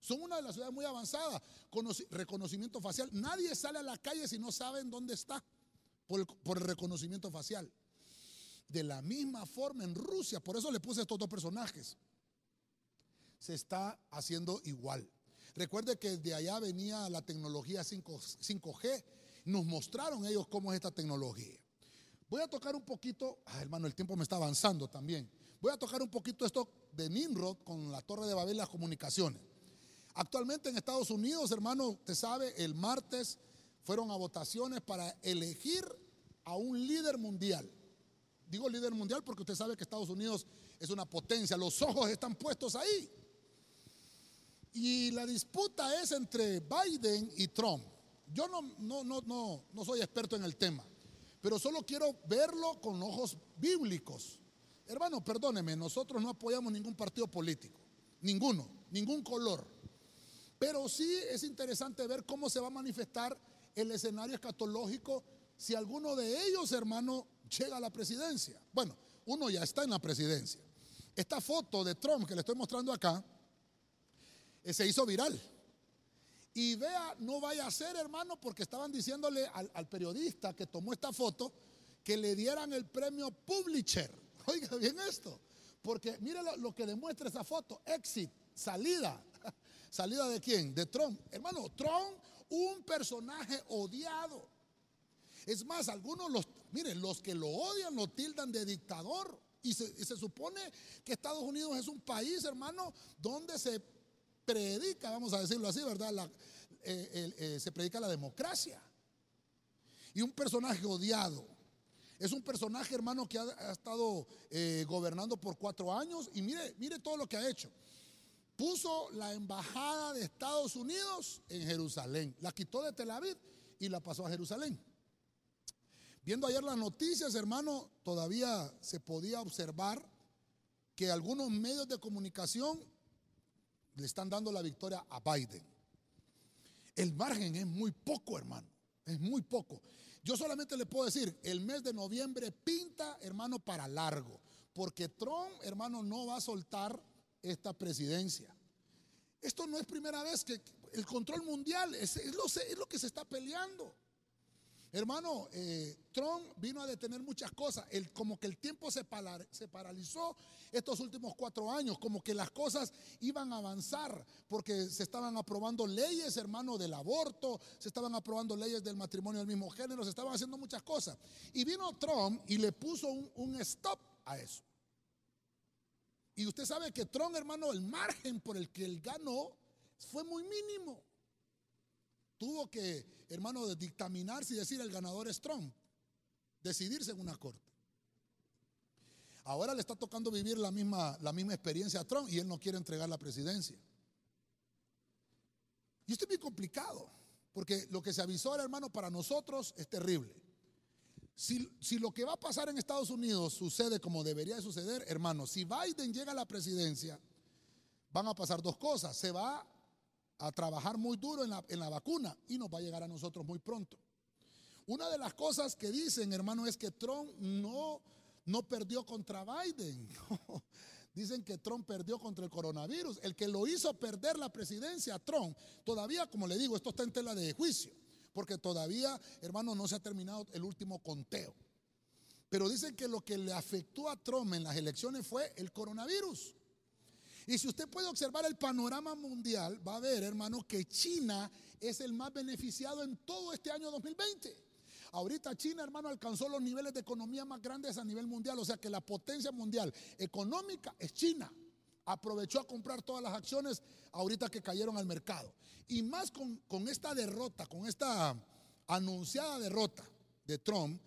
Son una de las ciudades muy avanzadas. Con reconocimiento facial. Nadie sale a la calle si no saben dónde está por por el reconocimiento facial. De la misma forma en Rusia, por eso le puse estos dos personajes, se está haciendo igual. Recuerde que de allá venía la tecnología 5, g nos mostraron ellos cómo es esta tecnología. Voy a tocar un poquito, ah, hermano, el tiempo me está avanzando también. Voy a tocar un poquito esto de Nimrod con la Torre de Babel las comunicaciones. Actualmente en Estados Unidos, hermano, usted sabe, el martes fueron a votaciones para elegir a un líder mundial. Digo líder mundial porque usted sabe que Estados Unidos es una potencia, los ojos están puestos ahí. Y la disputa es entre Biden y Trump. Yo no, no, no, no, no soy experto en el tema, pero solo quiero verlo con ojos bíblicos. Hermano, perdóneme, nosotros no apoyamos ningún partido político, ninguno, ningún color. Pero sí es interesante ver cómo se va a manifestar el escenario escatológico si alguno de ellos, hermano, llega a la presidencia. Bueno, uno ya está en la presidencia. Esta foto de Trump que le estoy mostrando acá eh, se hizo viral. Y vea, no vaya a ser, hermano, porque estaban diciéndole al, periodista que tomó esta foto que le dieran el premio Publisher. Oiga bien esto, porque mire lo, lo que demuestra esa foto: exit, salida. ¿Salida de quién? De Trump. Hermano, Trump, un personaje odiado. Es más, algunos los, miren, los que lo odian lo tildan de dictador. Y se, supone que Estados Unidos es un país, hermano, donde se predica, vamos a decirlo así, ¿verdad? Eh, eh, se predica la democracia. Y un personaje odiado. Es un personaje, hermano, que ha, estado eh, gobernando por cuatro años. Y mire, mire todo lo que ha hecho. Puso la embajada de Estados Unidos en Jerusalén. La quitó de Tel Aviv y la pasó a Jerusalén. Viendo ayer las noticias, hermano, todavía se podía observar que algunos medios de comunicación le están dando la victoria a Biden. El margen es muy poco, hermano, es muy poco. Yo solamente le puedo decir, el mes de noviembre pinta, hermano, para largo, porque Trump, hermano, no va a soltar esta presidencia. Esto no es primera vez que el control mundial es, lo, es lo que se está peleando. Hermano, eh, Trump vino a detener muchas cosas. Como que el tiempo se, se, paralizó estos últimos cuatro años, como que las cosas iban a avanzar, porque se estaban aprobando leyes, hermano, del aborto, se estaban aprobando leyes del matrimonio del mismo género, se estaban haciendo muchas cosas. Y vino Trump y le puso un, un stop a eso. Y usted sabe que Trump, hermano, el margen por el que él ganó fue muy mínimo tuvo que, hermano, dictaminar si decir el ganador es Trump. decidirse en una corte. Ahora le está tocando vivir la misma, la misma experiencia a Trump y él no quiere entregar la presidencia. Y esto es muy complicado, porque lo que se avisó hermano, para nosotros es terrible. Si, si, lo que va a pasar en Estados Unidos sucede como debería de suceder, hermano, si Biden llega a la presidencia, van a pasar dos cosas. Se va a trabajar muy duro en la, en la vacuna y nos va a llegar a nosotros muy pronto. Una de las cosas que dicen, hermano, es que Trump no, no perdió contra Biden. Dicen que Trump perdió contra el coronavirus. El que lo hizo perder la presidencia, Trump, todavía, como le digo, esto está en tela de juicio, porque todavía, hermano, no se ha terminado el último conteo. Pero dicen que lo que le afectó a Trump en las elecciones fue el coronavirus. Y si usted puede observar el panorama mundial, va a ver, hermano, que China es el más beneficiado en todo este año 2020. Ahorita China, hermano, alcanzó los niveles de economía más grandes a nivel mundial. O sea que la potencia mundial económica es China. Aprovechó a comprar todas las acciones ahorita que cayeron al mercado. Y más con, esta derrota, con esta anunciada derrota de Trump,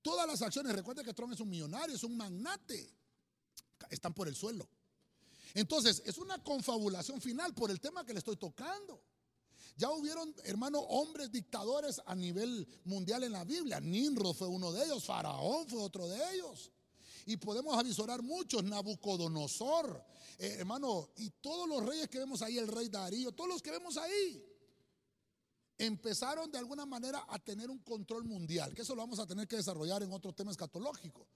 todas las acciones, recuerde que Trump es un millonario, es un magnate, están por el suelo. Entonces, es una confabulación final por el tema que le estoy tocando. Ya hubieron, hermano, hombres dictadores a nivel mundial en la Biblia. Nimrod fue uno de ellos, Faraón fue otro de ellos. Y podemos avisorar muchos, Nabucodonosor, eh, hermano, y todos los reyes que vemos ahí, el rey Darío, todos los que vemos ahí, empezaron de alguna manera a tener un control mundial, que eso lo vamos a tener que desarrollar en otro tema escatológico.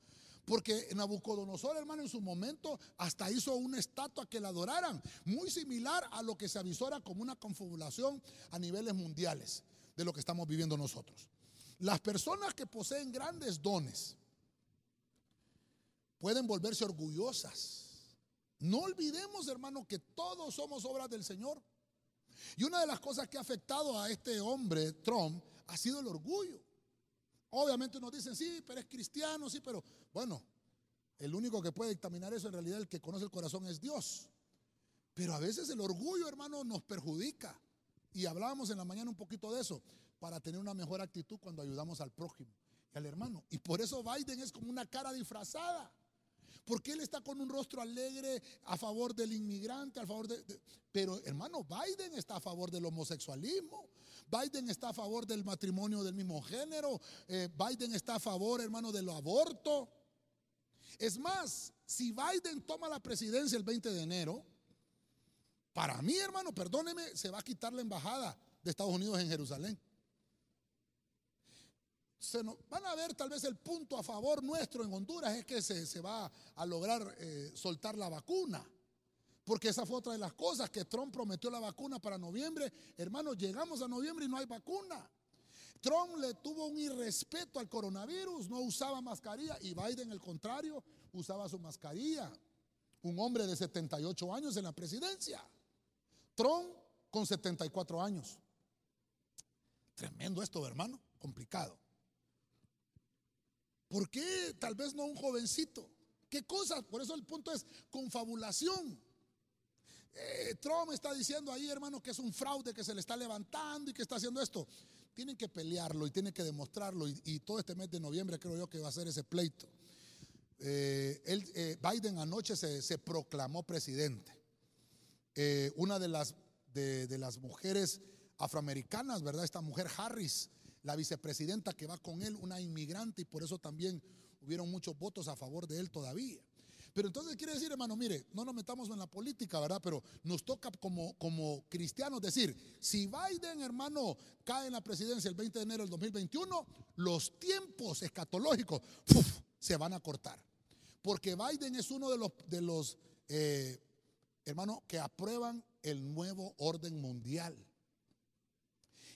Porque Nabucodonosor, hermano, en su momento hasta hizo una estatua que la adoraran, muy similar a lo que se avisora como una confabulación a niveles mundiales de lo que estamos viviendo nosotros. Las personas que poseen grandes dones pueden volverse orgullosas. No olvidemos, hermano, que todos somos obras del Señor. Y una de las cosas que ha afectado a este hombre, Trump, ha sido el orgullo. Obviamente nos dicen, sí, pero es cristiano, sí, pero bueno, el único que puede dictaminar eso en realidad, el que conoce el corazón es Dios. Pero a veces el orgullo, hermano, nos perjudica. Y hablábamos en la mañana un poquito de eso, para tener una mejor actitud cuando ayudamos al prójimo y al hermano. Y por eso Biden es como una cara disfrazada. Porque él está con un rostro alegre a favor del inmigrante, a favor de, Pero hermano, Biden está a favor del homosexualismo. Biden está a favor del matrimonio del mismo género. Eh, Biden está a favor, hermano, del aborto. Es más, si Biden toma la presidencia el 20 de enero, para mí, hermano, perdóneme, se va a quitar la embajada de Estados Unidos en Jerusalén. Se van a ver tal vez el punto a favor nuestro en Honduras es que se, va a lograr eh, soltar la vacuna. Porque esa fue otra de las cosas que Trump prometió la vacuna para noviembre. Hermanos, llegamos a noviembre y no hay vacuna. Trump le tuvo un irrespeto al coronavirus, no usaba mascarilla y Biden, al contrario, usaba su mascarilla. Un hombre de 78 años en la presidencia. Trump con 74 años. Tremendo esto, hermano, complicado. ¿Por qué tal vez no un jovencito? ¿Qué cosas? Por eso el punto es confabulación. Eh, Trump está diciendo ahí, hermano, que es un fraude que se le está levantando y que está haciendo esto. Tienen que pelearlo y tienen que demostrarlo. Y, todo este mes de noviembre creo yo que va a ser ese pleito. Eh, eh, Biden anoche se, proclamó presidente. una de las, de las mujeres afroamericanas, ¿verdad? Esta mujer Harris, la vicepresidenta que va con él, una inmigrante, y por eso también hubieron muchos votos a favor de él todavía. Pero entonces quiere decir, hermano, mire, no nos metamos en la política, ¿verdad? Pero nos toca como, como cristianos decir, si Biden, hermano, cae en la presidencia el 20 de enero del 2021, los tiempos escatológicos se van a cortar. Porque Biden es uno de los, de los eh, hermanos, que aprueban el nuevo orden mundial.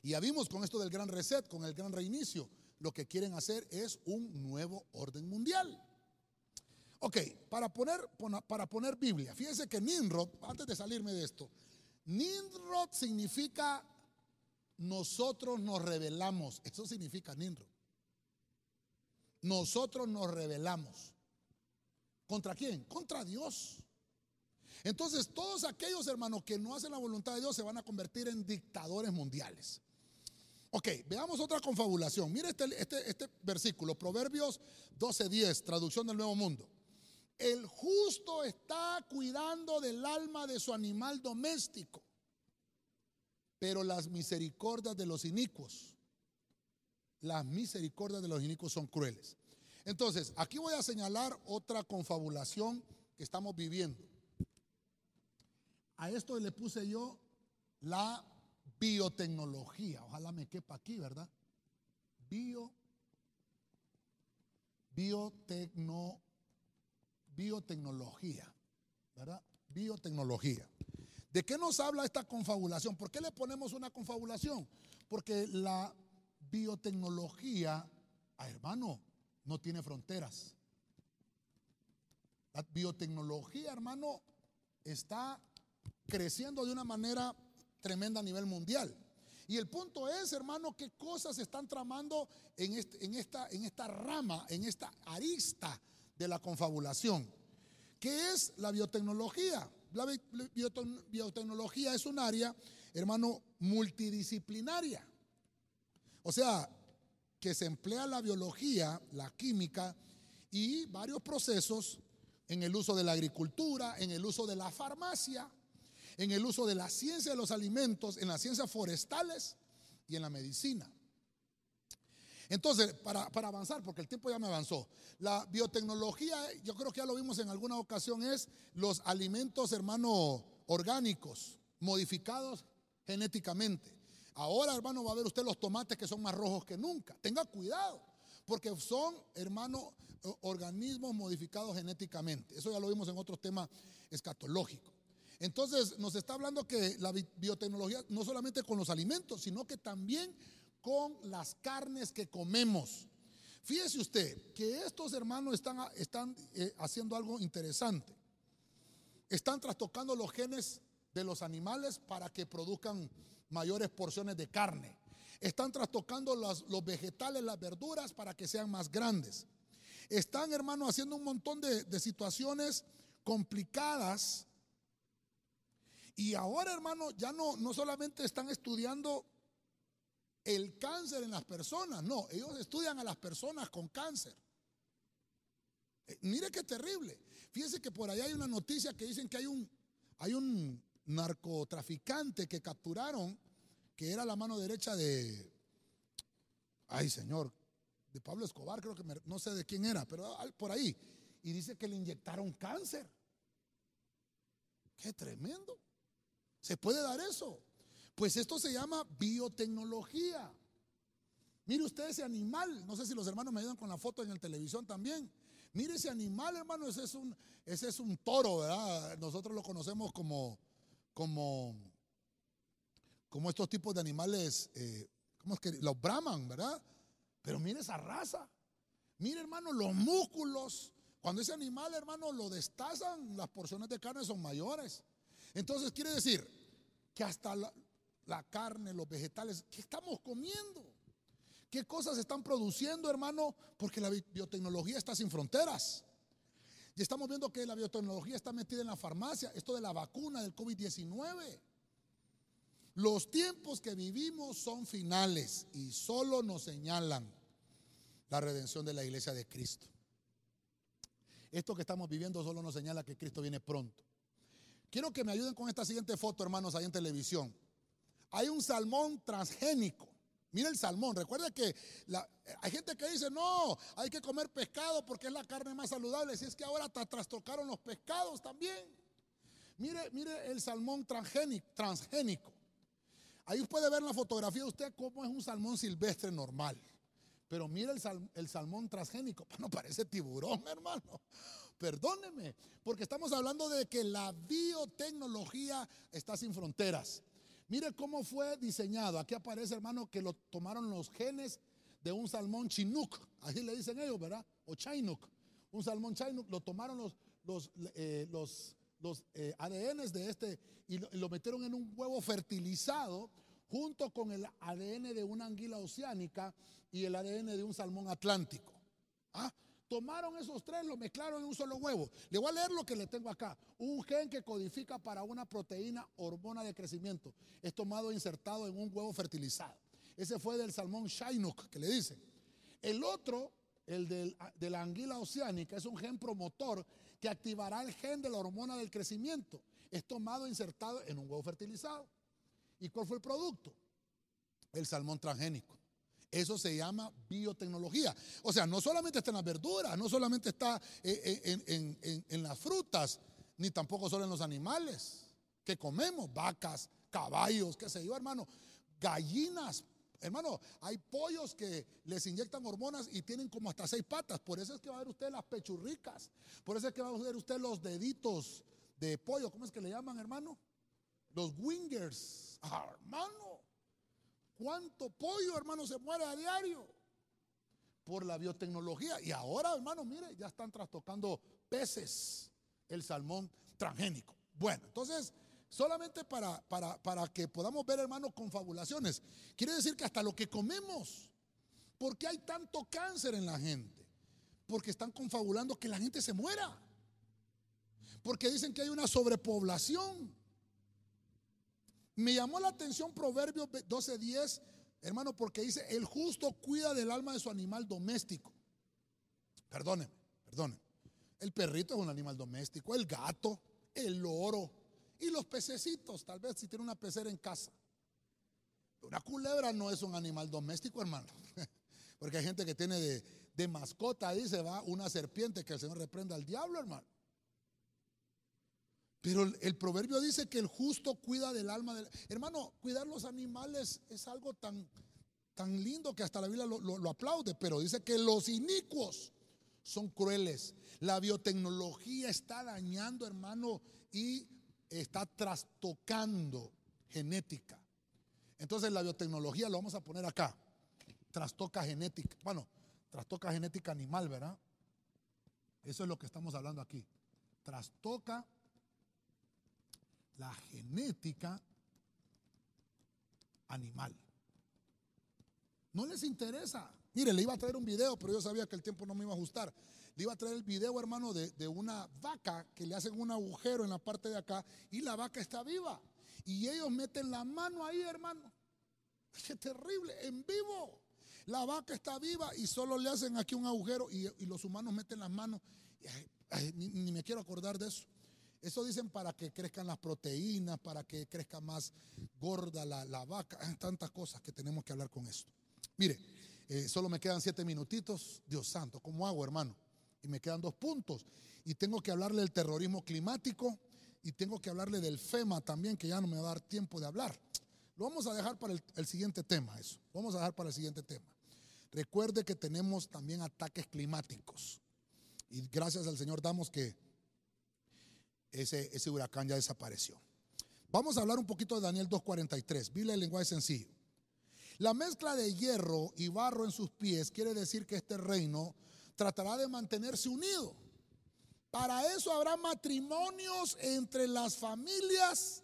Y ya vimos con esto del gran reset, con el gran reinicio, lo que quieren hacer es un nuevo orden mundial. Ok, para poner, para poner Biblia, fíjense que Nimrod, antes de salirme de esto, Nimrod significa nosotros nos revelamos. Eso significa Nimrod. Nosotros nos revelamos. ¿Contra quién? Contra Dios. Entonces, todos aquellos hermanos que no hacen la voluntad de Dios se van a convertir en dictadores mundiales. Ok, veamos otra confabulación. Mire este, este, este versículo, Proverbios 12:10, traducción del Nuevo Mundo. El justo está cuidando del alma de su animal doméstico, pero las misericordias de los inicuos, las misericordias de los inicuos son crueles. Entonces, aquí voy a señalar otra confabulación que estamos viviendo. A esto le puse yo la biotecnología. Ojalá me quepa aquí, ¿verdad? Bio, biotecno, biotecnología, ¿verdad? Biotecnología. ¿De qué nos habla esta confabulación? ¿Por qué le ponemos una confabulación? Porque la biotecnología, ah, hermano, no tiene fronteras. La biotecnología, hermano, está creciendo de una manera tremenda a nivel mundial. Y el punto es, hermano, qué cosas están tramando este, en esta rama, en esta arista de la confabulación. ¿Qué es la biotecnología? La biotecnología es un área, hermano, multidisciplinaria. O sea, que se emplea la biología, la química y varios procesos en el uso de la agricultura, en el uso de la farmacia, en el uso de la ciencia de los alimentos, en las ciencias forestales y en la medicina. Entonces, para, avanzar, porque el tiempo ya me avanzó, la biotecnología, yo creo que ya lo vimos en alguna ocasión, es los alimentos, hermano, orgánicos, modificados genéticamente. Ahora, hermano, va a ver usted los tomates que son más rojos que nunca. Tenga cuidado, porque son, hermano, organismos modificados genéticamente. Eso ya lo vimos en otros temas escatológicos. Entonces nos está hablando que la biotecnología no solamente con los alimentos, sino que también con las carnes que comemos. Fíjese usted que estos hermanos están, están eh, haciendo algo interesante. Están trastocando los genes de los animales para que produzcan mayores porciones de carne. Están trastocando los, vegetales, las verduras para que sean más grandes. Están, hermanos, haciendo un montón de, de situaciones complicadas y ahora, hermano, ya no, no solamente están estudiando el cáncer en las personas, no, ellos estudian a las personas con cáncer. Eh, mire qué terrible. Fíjense que por allá hay una noticia que dicen que hay un, hay un narcotraficante que capturaron, que era la mano derecha de, ay señor, de Pablo Escobar, creo que no sé de quién era, pero por ahí. Y dice que le inyectaron cáncer. Qué tremendo. ¿Se puede dar eso? Pues esto se llama biotecnología. Mire usted ese animal, no sé si los hermanos me ayudan con la foto en el televisión también. Mire ese animal, hermano, ese es un, ese es un toro, ¿verdad? Nosotros lo conocemos como, como, como estos tipos de animales, eh, ¿cómo es que? Los brahman, ¿verdad? Pero mire esa raza. Mire, hermano, los músculos. Cuando ese animal, hermano, lo destazan, las porciones de carne son mayores. Entonces quiere decir que hasta la, carne, los vegetales, ¿qué estamos comiendo? ¿Qué cosas están produciendo, hermano? Porque la biotecnología está sin fronteras. Y estamos viendo que la biotecnología está metida en la farmacia, esto de la vacuna del COVID-19. Los tiempos que vivimos son finales y solo nos señalan la redención de la iglesia de Cristo. Esto que estamos viviendo solo nos señala que Cristo viene pronto. Quiero que me ayuden con esta siguiente foto, hermanos, ahí en televisión. Hay un salmón transgénico. Mira el salmón. Recuerda que hay gente que dice, no, hay que comer pescado porque es la carne más saludable. Si es que ahora hasta trastocaron los pescados también. Mire, mire el salmón transgénico. transgénico. Ahí puede ver en la fotografía usted cómo es un salmón silvestre normal. Pero mire el, el salmón transgénico. No parece tiburón, hermano. Perdóneme, porque estamos hablando de que la biotecnología está sin fronteras. Mire cómo fue diseñado. Aquí aparece, hermano, que lo tomaron los genes de un salmón chinook. Así le dicen ellos, ¿verdad? O chinook. Un salmón chinook. Lo tomaron los, los, eh, los, los eh, ADNs de este y lo, y lo, metieron en un huevo fertilizado junto con el ADN de una anguila oceánica y el ADN de un salmón atlántico. ¿Ah? Tomaron esos tres, lo mezclaron en un solo huevo. Le voy a leer lo que le tengo acá. Un gen que codifica para una proteína hormona de crecimiento. Es tomado e insertado en un huevo fertilizado. Ese fue del salmón Shainuk, que le dicen. El otro, el de la anguila oceánica, es un gen promotor que activará el gen de la hormona del crecimiento. Es tomado e insertado en un huevo fertilizado. ¿Y cuál fue el producto? El salmón transgénico. Eso se llama biotecnología. O sea, no solamente está en las verduras, no solamente está eh, eh, en, las frutas, ni tampoco solo en los animales que comemos, vacas, caballos, qué sé yo, hermano, gallinas. Hermano, hay pollos que les inyectan hormonas y tienen como hasta seis patas. Por eso es que va a ver usted las pechurricas. Por eso es que va a ver usted los deditos de pollo. ¿Cómo es que le llaman, hermano? Los wingers. Ah, hermano. ¿Cuánto pollo, hermano, se muere a diario? Por la biotecnología. Y ahora, hermano, mire, ya están trastocando peces, el salmón transgénico. Bueno, entonces, solamente para, para, para que podamos ver, hermano, confabulaciones. Quiere decir que hasta lo que comemos, ¿por qué hay tanto cáncer en la gente? Porque están confabulando que la gente se muera. Porque dicen que hay una sobrepoblación. Me llamó la atención Proverbios 12:10, hermano, porque dice, el justo cuida del alma de su animal doméstico. Perdóneme, perdóneme. El perrito es un animal doméstico, el gato, el loro y los pececitos, tal vez si tiene una pecera en casa. Una culebra no es un animal doméstico, hermano. Porque hay gente que tiene de, de mascota, se va una serpiente que el Señor reprenda al diablo, hermano. Pero el, proverbio dice que el justo cuida del alma del... Hermano, cuidar los animales es algo tan, tan lindo que hasta la Biblia lo, aplaude, pero dice que los inicuos son crueles. La biotecnología está dañando, hermano, y está trastocando genética. Entonces la biotecnología lo vamos a poner acá. Trastoca genética. Bueno, trastoca genética animal, ¿verdad? Eso es lo que estamos hablando aquí. Trastoca la genética animal. No les interesa. Mire, le iba a traer un video, pero yo sabía que el tiempo no me iba a ajustar. Le iba a traer el video, hermano, de, una vaca que le hacen un agujero en la parte de acá y la vaca está viva. Y ellos meten la mano ahí, hermano. Qué terrible, en vivo. La vaca está viva y solo le hacen aquí un agujero y, los humanos meten las manos. ni me quiero acordar de eso. Eso dicen para que crezcan las proteínas, para que crezca más gorda la, vaca, tantas cosas que tenemos que hablar con esto. Mire, eh, solo me quedan siete minutitos. Dios santo, ¿cómo hago, hermano? Y me quedan dos puntos. Y tengo que hablarle del terrorismo climático y tengo que hablarle del FEMA también, que ya no me va a dar tiempo de hablar. Lo vamos a dejar para el, siguiente tema, eso. Vamos a dejar para el siguiente tema. Recuerde que tenemos también ataques climáticos. Y gracias al Señor damos que ese, ese huracán ya desapareció. Vamos a hablar un poquito de Daniel 2.43, Biblia el lenguaje sencillo. La mezcla de hierro y barro en sus pies quiere decir que este reino tratará de mantenerse unido. Para eso habrá matrimonios entre las familias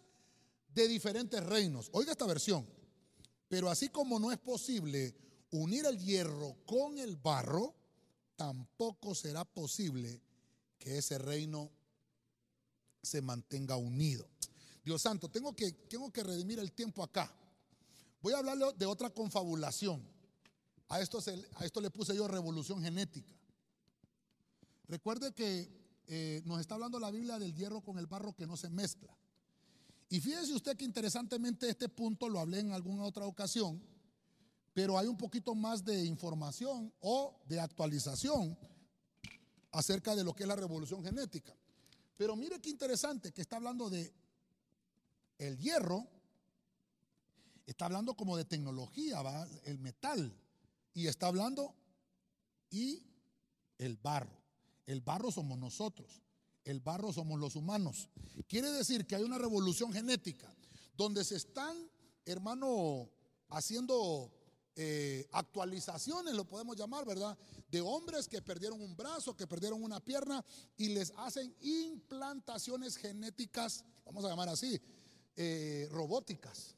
de diferentes reinos. Oiga esta versión. Pero así como no es posible unir el hierro con el barro, tampoco será posible que ese reino se mantenga unido. Dios santo, tengo que, tengo que redimir el tiempo acá. Voy a hablarle de otra confabulación. A esto, a esto le puse yo revolución genética. Recuerde que eh, nos está hablando la Biblia del hierro con el barro que no se mezcla. Y fíjese usted que interesantemente este punto lo hablé en alguna otra ocasión, pero hay un poquito más de información o de actualización acerca de lo que es la revolución genética. Pero mire qué interesante que está hablando de el hierro, está hablando como de tecnología, el metal, y está hablando y el barro. El barro somos nosotros, el barro somos los humanos. Quiere decir que hay una revolución genética donde se están, hermano, haciendo eh, actualizaciones, lo podemos llamar, ¿verdad? De hombres que perdieron un brazo, que perdieron una pierna y les hacen implantaciones genéticas, vamos a llamar así, eh, robóticas.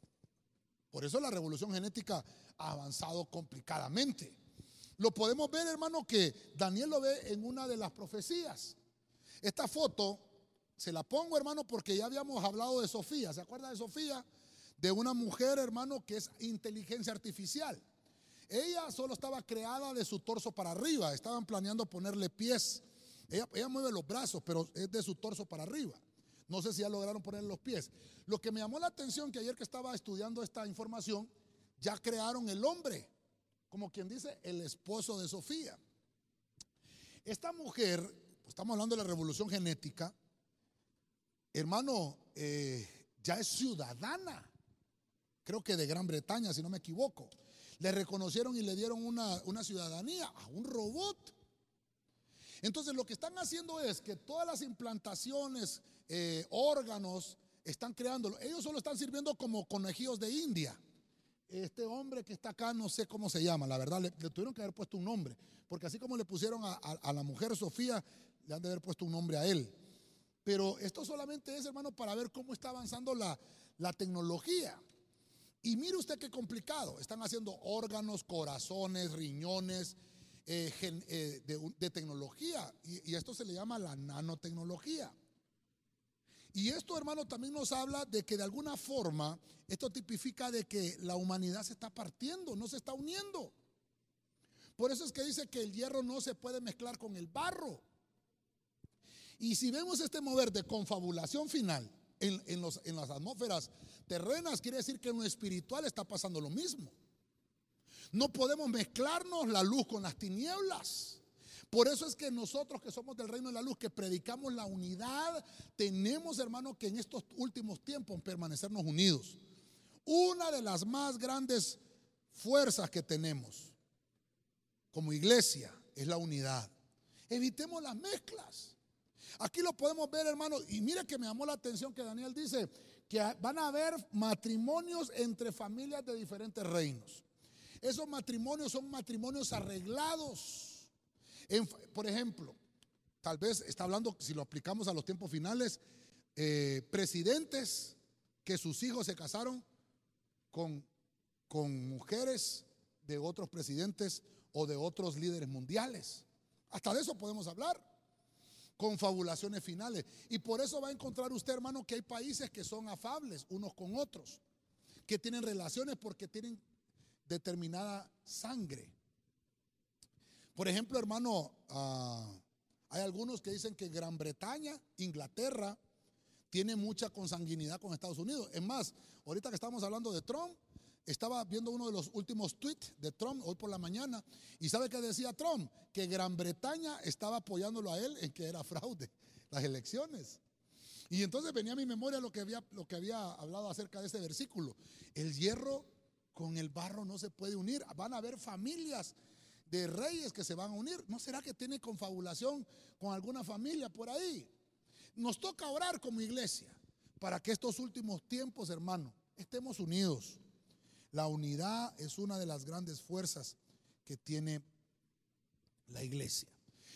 Por eso la revolución genética ha avanzado complicadamente. Lo podemos ver, hermano, que Daniel lo ve en una de las profecías. Esta foto se la pongo, hermano, porque ya habíamos hablado de Sofía. ¿Se acuerda de Sofía? de una mujer, hermano, que es inteligencia artificial. Ella solo estaba creada de su torso para arriba. Estaban planeando ponerle pies. Ella, mueve los brazos, pero es de su torso para arriba. No sé si ya lograron ponerle los pies. Lo que me llamó la atención que ayer que estaba estudiando esta información, ya crearon el hombre, como quien dice, el esposo de Sofía. Esta mujer, estamos hablando de la revolución genética, hermano, eh, ya es ciudadana, creo que de Gran Bretaña, si no me equivoco. Le reconocieron y le dieron una, ciudadanía a un robot. Entonces lo que están haciendo es que todas las implantaciones, eh, órganos, están creándolo. Ellos solo están sirviendo como conejillos de India. Este hombre que está acá, no sé cómo se llama, la verdad, le, tuvieron que haber puesto un nombre, porque así como le pusieron a, la mujer Sofía, le han de haber puesto un nombre a él. Pero esto solamente es, hermano, para ver cómo está avanzando la, tecnología. Y mire usted qué complicado. Están haciendo órganos, corazones, riñones eh, eh, de, tecnología. y esto se le llama la nanotecnología. Y esto, hermano, también nos habla de que de alguna forma esto tipifica de que la humanidad se está partiendo, no se está uniendo. Por eso es que dice que el hierro no se puede mezclar con el barro. Y si vemos este mover de confabulación final en, en las atmósferas terrenas, quiere decir que en lo espiritual está pasando lo mismo. No podemos mezclarnos la luz con las tinieblas. Por eso es que nosotros que somos del reino de la luz, que predicamos la unidad, tenemos, hermanos, que en estos últimos tiempos permanecernos unidos. Una de las más grandes fuerzas que tenemos como iglesia es la unidad. Evitemos las mezclas. Aquí lo podemos ver, hermano, y mira que me llamó la atención que Daniel dice que van a haber matrimonios entre familias de diferentes reinos. Esos matrimonios son matrimonios arreglados por ejemplo, tal vez está hablando, si lo aplicamos a los tiempos finales, eh, presidentes que sus hijos se casaron con, con mujeres de otros presidentes o de otros líderes mundiales. Hasta de eso podemos hablar. Confabulaciones finales. Y por eso va a encontrar usted, hermano, que hay países que son afables unos con otros, que tienen relaciones porque tienen determinada sangre. Por ejemplo, hermano, ah, hay algunos que dicen que Gran Bretaña, Inglaterra, tiene mucha consanguinidad con Estados Unidos. Es más, ahorita que estamos hablando de Trump, estaba viendo uno de los últimos tweets de Trump hoy por la mañana y sabe que decía Trump que Gran Bretaña estaba apoyándolo a él en que era fraude las elecciones. Y entonces venía a mi memoria lo que había, lo que había hablado acerca de ese versículo. El hierro con el barro no se puede unir. Van a haber familias de reyes que se van a unir. ¿No será que tiene confabulación con alguna familia por ahí? Nos toca orar como iglesia para que estos últimos tiempos, hermano, estemos unidos. La unidad es una de las grandes fuerzas que tiene la iglesia.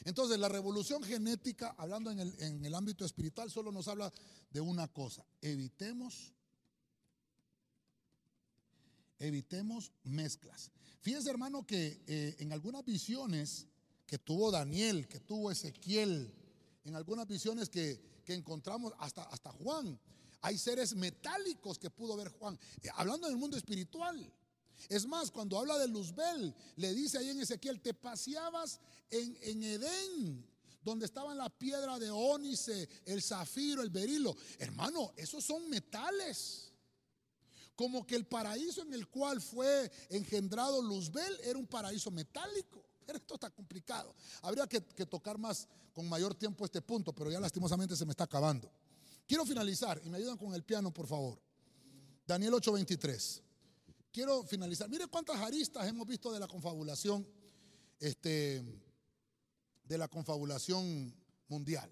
Entonces, la revolución genética, hablando en el, en el ámbito espiritual, solo nos habla de una cosa. Evitemos, evitemos mezclas. Fíjense, hermano, que eh, en algunas visiones que tuvo Daniel, que tuvo Ezequiel, en algunas visiones que, encontramos hasta, hasta Juan, hay seres metálicos que pudo ver Juan, eh, hablando del mundo espiritual. Es más, cuando habla de Luzbel, le dice ahí en Ezequiel, te paseabas en, en Edén, donde estaban la piedra de ónice, el zafiro, el berilo. Hermano, esos son metales. Como que el paraíso en el cual fue engendrado Luzbel era un paraíso metálico. Pero esto está complicado. Habría que, tocar más con mayor tiempo este punto, pero ya lastimosamente se me está acabando. Quiero finalizar y me ayudan con el piano, por favor. Daniel 8:23. Quiero finalizar. Mire cuántas aristas hemos visto de la confabulación, este, de la confabulación mundial.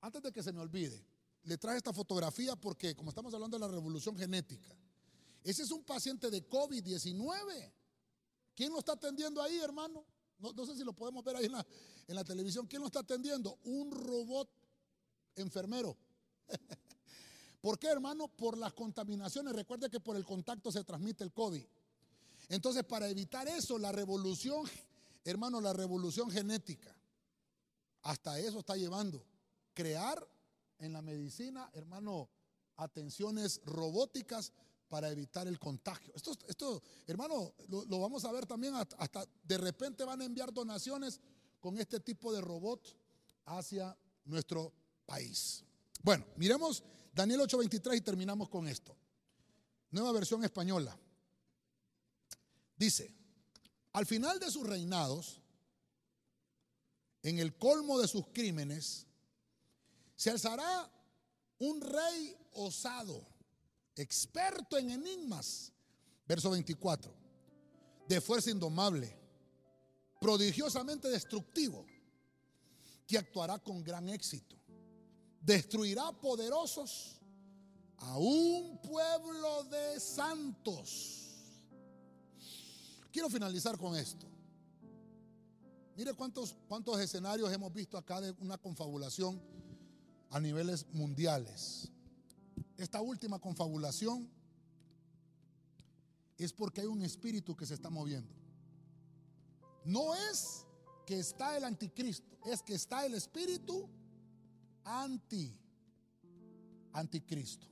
Antes de que se me olvide, le traje esta fotografía porque, como estamos hablando de la revolución genética, ese es un paciente de COVID-19. ¿Quién lo está atendiendo ahí, hermano? No, sé si lo podemos ver ahí en la, en la televisión. ¿Quién lo está atendiendo? Un robot enfermero. ¿Por qué, hermano? Por las contaminaciones. Recuerde que por el contacto se transmite el COVID. Entonces, para evitar eso, la revolución, hermano, la revolución genética, hasta eso está llevando. Crear en la medicina, hermano, atenciones robóticas para evitar el contagio. Esto, esto hermano, lo, vamos a ver también hasta, de repente van a enviar donaciones con este tipo de robot hacia nuestro país. Bueno, miremos Daniel 8:23 y terminamos con esto. Nueva versión española. Dice, al final de sus reinados, en el colmo de sus crímenes, se alzará un rey osado experto en enigmas. Verso 24. De fuerza indomable, prodigiosamente destructivo, que actuará con gran éxito. Destruirá poderosos a un pueblo de santos. Quiero finalizar con esto. Mire cuántos, cuántos escenarios hemos visto acá de una confabulación a niveles mundiales esta última confabulación es porque hay un espíritu que se está moviendo. No es que está el anticristo, es que está el espíritu anti anticristo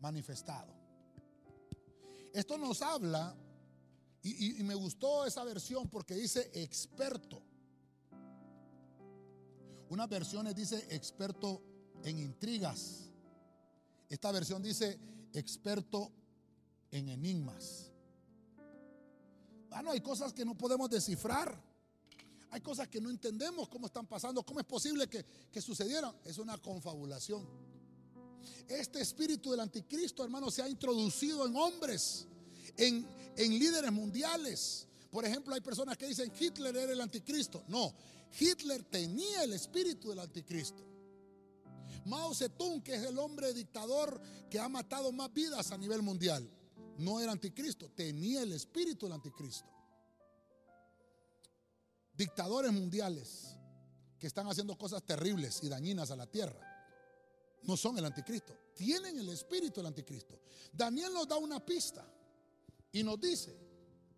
manifestado. Esto nos habla y, me gustó esa versión porque dice experto. Una versión dice experto en intrigas. Esta versión dice experto en enigmas. Bueno, hay cosas que no podemos descifrar. Hay cosas que no entendemos cómo están pasando. ¿Cómo es posible que, que sucedieran? Es una confabulación. Este espíritu del anticristo, hermano, se ha introducido en hombres, en, en líderes mundiales. Por ejemplo, hay personas que dicen Hitler era el anticristo. No, Hitler tenía el espíritu del anticristo. Mao Zedong, que es el hombre dictador que ha matado más vidas a nivel mundial, no era anticristo, tenía el espíritu del anticristo. Dictadores mundiales que están haciendo cosas terribles y dañinas a la tierra, no son el anticristo, tienen el espíritu del anticristo. Daniel nos da una pista y nos dice,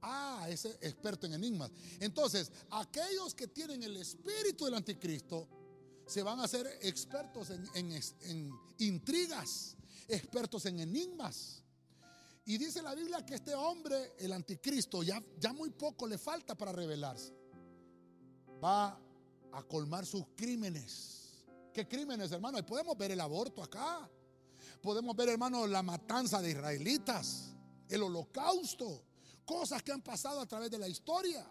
ah, ese experto en enigmas. Entonces, aquellos que tienen el espíritu del anticristo, se van a ser expertos en, intrigas, expertos en enigmas. Y dice la Biblia que este hombre, el anticristo, ya, ya muy poco le falta para revelarse. Va a colmar sus crímenes. ¿Qué crímenes, hermano? Y podemos ver el aborto acá. Podemos ver, hermano, la matanza de israelitas, el holocausto, cosas que han pasado a través de la historia.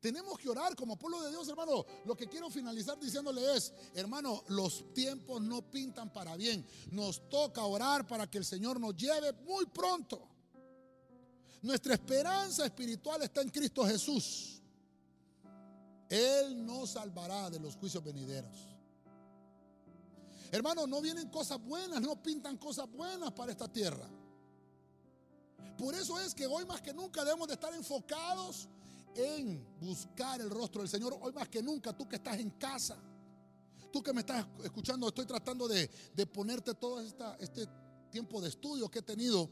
Tenemos que orar como pueblo de Dios, hermano. Lo que quiero finalizar diciéndole es, hermano, los tiempos no pintan para bien. Nos toca orar para que el Señor nos lleve muy pronto. Nuestra esperanza espiritual está en Cristo Jesús. Él nos salvará de los juicios venideros. Hermano, no vienen cosas buenas, no pintan cosas buenas para esta tierra. Por eso es que hoy más que nunca debemos de estar enfocados en buscar el rostro del Señor. Hoy más que nunca, tú que estás en casa, tú que me estás escuchando, estoy tratando de, ponerte todo este tiempo de estudio que he tenido.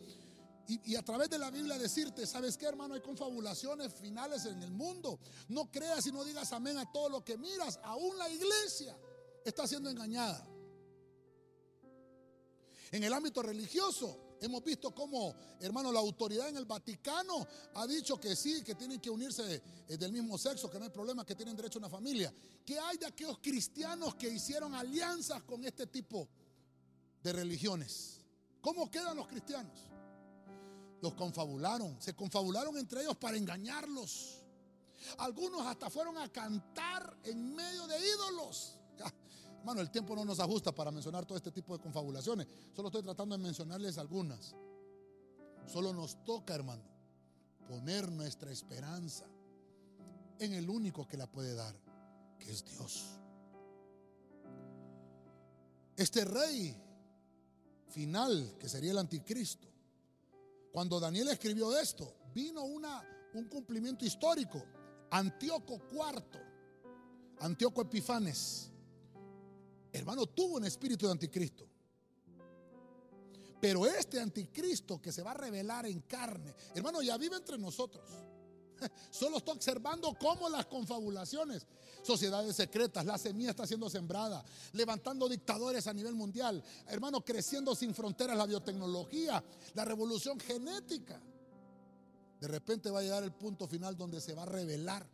Y, a través de la Biblia decirte, ¿sabes qué hermano? Hay confabulaciones finales en el mundo. No creas y no digas amén a todo lo que miras. Aún la iglesia está siendo engañada. En el ámbito religioso, Hemos visto cómo, hermano, la autoridad en el Vaticano ha dicho que sí, que tienen que unirse eh, del mismo sexo, que no hay problema, que tienen derecho a una familia. ¿Qué hay de aquellos cristianos que hicieron alianzas con este tipo de religiones? ¿Cómo quedan los cristianos? Los confabularon, se confabularon entre ellos para engañarlos. Algunos hasta fueron a cantar en medio de ídolos. Hermano, el tiempo no nos ajusta para mencionar todo este tipo de confabulaciones. Solo estoy tratando de mencionarles algunas. Solo nos toca, hermano, poner nuestra esperanza en el único que la puede dar, que es Dios. Este rey final, que sería el anticristo, cuando Daniel escribió esto, vino una, un cumplimiento histórico. Antíoco IV, Antíoco Epifanes, hermano, tuvo un espíritu de anticristo. Pero este anticristo que se va a revelar en carne, hermano, ya vive entre nosotros. Solo estoy observando cómo las confabulaciones, sociedades secretas, la semilla está siendo sembrada, levantando dictadores a nivel mundial, hermano, creciendo sin fronteras la biotecnología, la revolución genética. De repente va a llegar el punto final donde se va a revelar.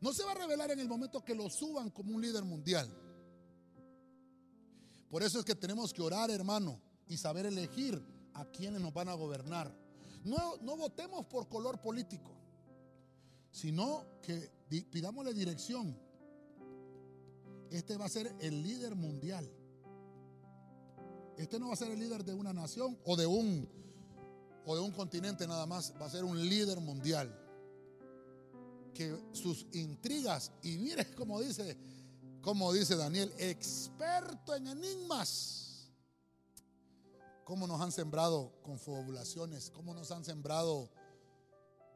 No se va a revelar en el momento que lo suban como un líder mundial. Por eso es que tenemos que orar, hermano, y saber elegir a quienes nos van a gobernar. No, no votemos por color político, sino que pidámosle dirección. Este va a ser el líder mundial. Este no va a ser el líder de una nación o de un o de un continente nada más, va a ser un líder mundial. Que sus intrigas, y mire como dice, como dice Daniel, experto en enigmas. Cómo nos han sembrado confabulaciones, cómo nos han sembrado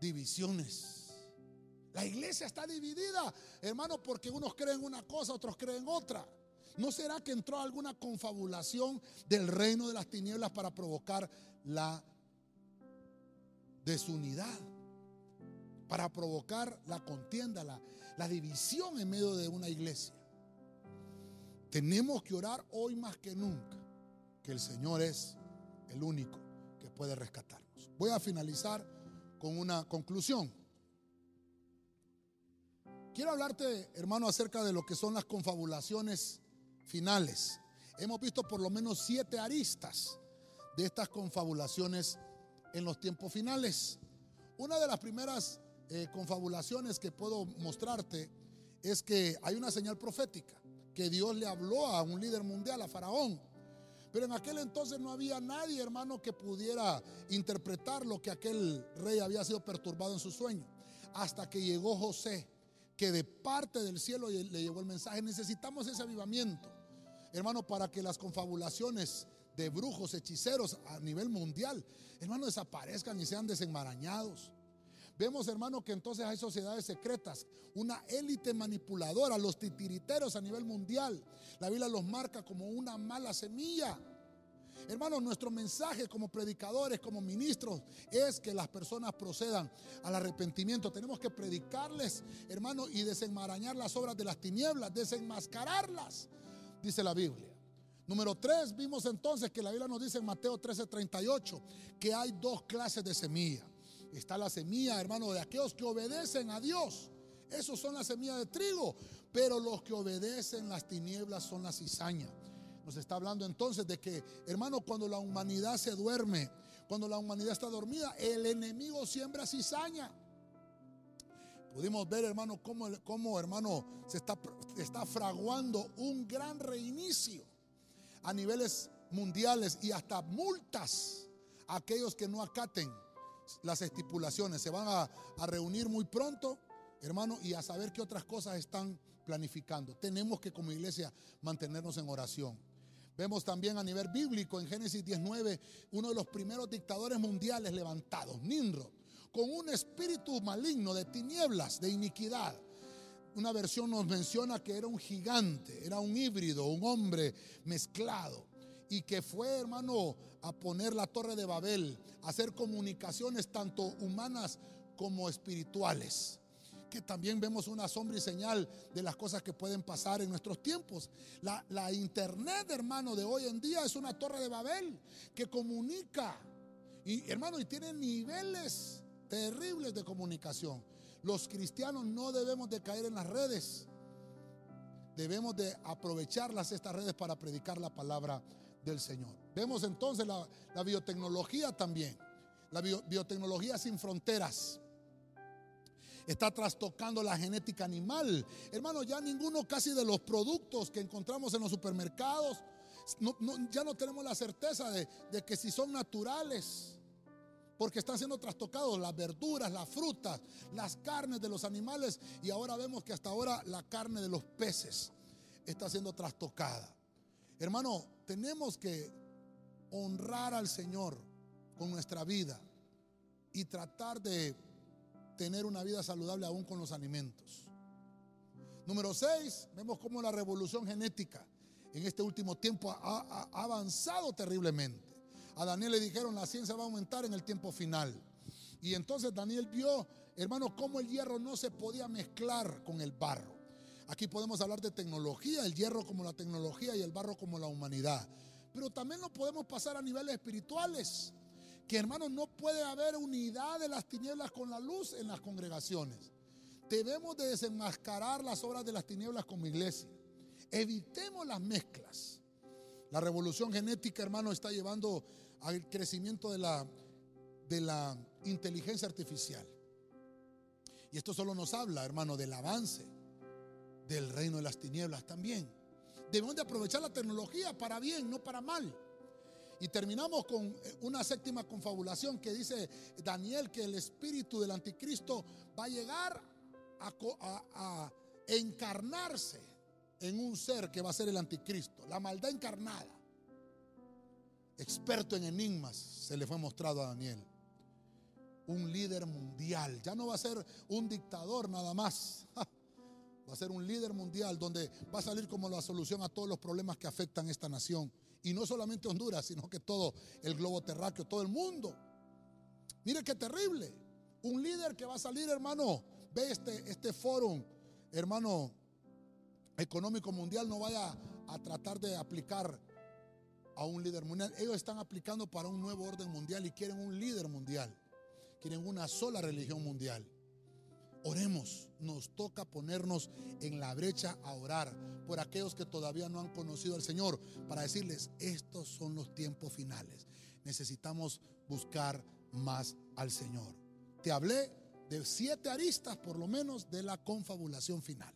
divisiones. La iglesia está dividida, hermano, porque unos creen una cosa, otros creen otra. ¿No será que entró alguna confabulación del reino de las tinieblas para provocar la desunidad, para provocar la contienda, la, la división en medio de una iglesia? Tenemos que orar hoy más que nunca, que el Señor es el único que puede rescatarnos. Voy a finalizar con una conclusión. Quiero hablarte, hermano, acerca de lo que son las confabulaciones finales. Hemos visto por lo menos siete aristas de estas confabulaciones en los tiempos finales. Una de las primeras eh, confabulaciones que puedo mostrarte es que hay una señal profética, que Dios le habló a un líder mundial, a Faraón. Pero en aquel entonces no había nadie, hermano, que pudiera interpretar lo que aquel rey había sido perturbado en su sueño. Hasta que llegó José que de parte del cielo le llegó el mensaje. Necesitamos ese avivamiento, hermano, para que las confabulaciones de brujos, hechiceros a nivel mundial, hermano, desaparezcan y sean desenmarañados. Vemos, hermano, que entonces hay sociedades secretas, una élite manipuladora, los titiriteros a nivel mundial. La Biblia los marca como una mala semilla. Hermanos, nuestro mensaje como predicadores, como ministros, es que las personas procedan al arrepentimiento. Tenemos que predicarles, hermanos, y desenmarañar las obras de las tinieblas, desenmascararlas, dice la Biblia. Número tres, vimos entonces que la Biblia nos dice en Mateo 13:38 que hay dos clases de semilla. Está la semilla, hermano, de aquellos que obedecen a Dios. Esos son las semillas de trigo. Pero los que obedecen las tinieblas son la cizaña. Nos está hablando entonces de que, hermano, cuando la humanidad se duerme, cuando la humanidad está dormida, el enemigo siembra cizaña. Pudimos ver, hermano, cómo, cómo hermano, se está, está fraguando un gran reinicio a niveles mundiales y hasta multas a aquellos que no acaten las estipulaciones. Se van a, a reunir muy pronto, hermano, y a saber qué otras cosas están planificando. Tenemos que como iglesia mantenernos en oración. Vemos también a nivel bíblico en Génesis 19 uno de los primeros dictadores mundiales levantados, Nimrod, con un espíritu maligno de tinieblas, de iniquidad. Una versión nos menciona que era un gigante, era un híbrido, un hombre mezclado y que fue, hermano, a poner la torre de Babel, a hacer comunicaciones tanto humanas como espirituales que también vemos una sombra y señal de las cosas que pueden pasar en nuestros tiempos. La, internet, hermano, de hoy en día es una torre de Babel que comunica. Y hermano, y tiene niveles terribles de comunicación. Los cristianos no debemos de caer en las redes. Debemos de aprovecharlas estas redes para predicar la palabra del Señor. Vemos entonces la, biotecnología también. La biotecnología sin fronteras está trastocando la genética animal. Hermano, ya ninguno casi de los productos que encontramos en los supermercados, ya no tenemos la certeza de, de que si son naturales porque están siendo trastocados las verduras, las frutas, las carnes de los animales y ahora vemos que hasta ahora la carne de los peces está siendo trastocada. Hermano, tenemos que honrar al Señor con nuestra vida y tratar de tener una vida saludable aún con los alimentos. Número 6, vemos cómo la revolución genética en este último tiempo ha, avanzado terriblemente. A Daniel le dijeron la ciencia va a aumentar en el tiempo final. Y entonces Daniel vio, hermano, cómo el hierro no se podía mezclar con el barro. Aquí podemos hablar de tecnología, el hierro como la tecnología y el barro como la humanidad. Pero también lo podemos pasar a niveles espirituales. Que hermano, no puede haber unidad de las tinieblas con la luz en las congregaciones. Debemos de desenmascarar las obras de las tinieblas como iglesia. Evitemos las mezclas. La revolución genética, hermano, está llevando al crecimiento de la, de la inteligencia artificial. Y esto solo nos habla, hermano, del avance del reino de las tinieblas también. Debemos de aprovechar la tecnología para bien, no para mal. Y terminamos con eh, una séptima confabulación que dice Daniel que el espíritu del anticristo va a llegar a, encarnarse en un ser que va a ser el anticristo, la maldad encarnada. Experto en enigmas se le fue mostrado a Daniel. Un líder mundial, ya no va a ser un dictador nada más. Va a ser un líder mundial donde va a salir como la solución a todos los problemas que afectan esta nación. Y no solamente Honduras, sino que todo el globo terráqueo, todo el mundo. Mire qué terrible. Un líder que va a salir, hermano, ve este, este foro, hermano, económico mundial, no vaya a tratar de aplicar a un líder mundial. Ellos están aplicando para un nuevo orden mundial y quieren un líder mundial. Quieren una sola religión mundial. Oremos, nos toca ponernos en la brecha a orar por aquellos que todavía no han conocido al Señor, para decirles, estos son los tiempos finales. Necesitamos buscar más al Señor. Te hablé de siete aristas por lo menos de la confabulación final.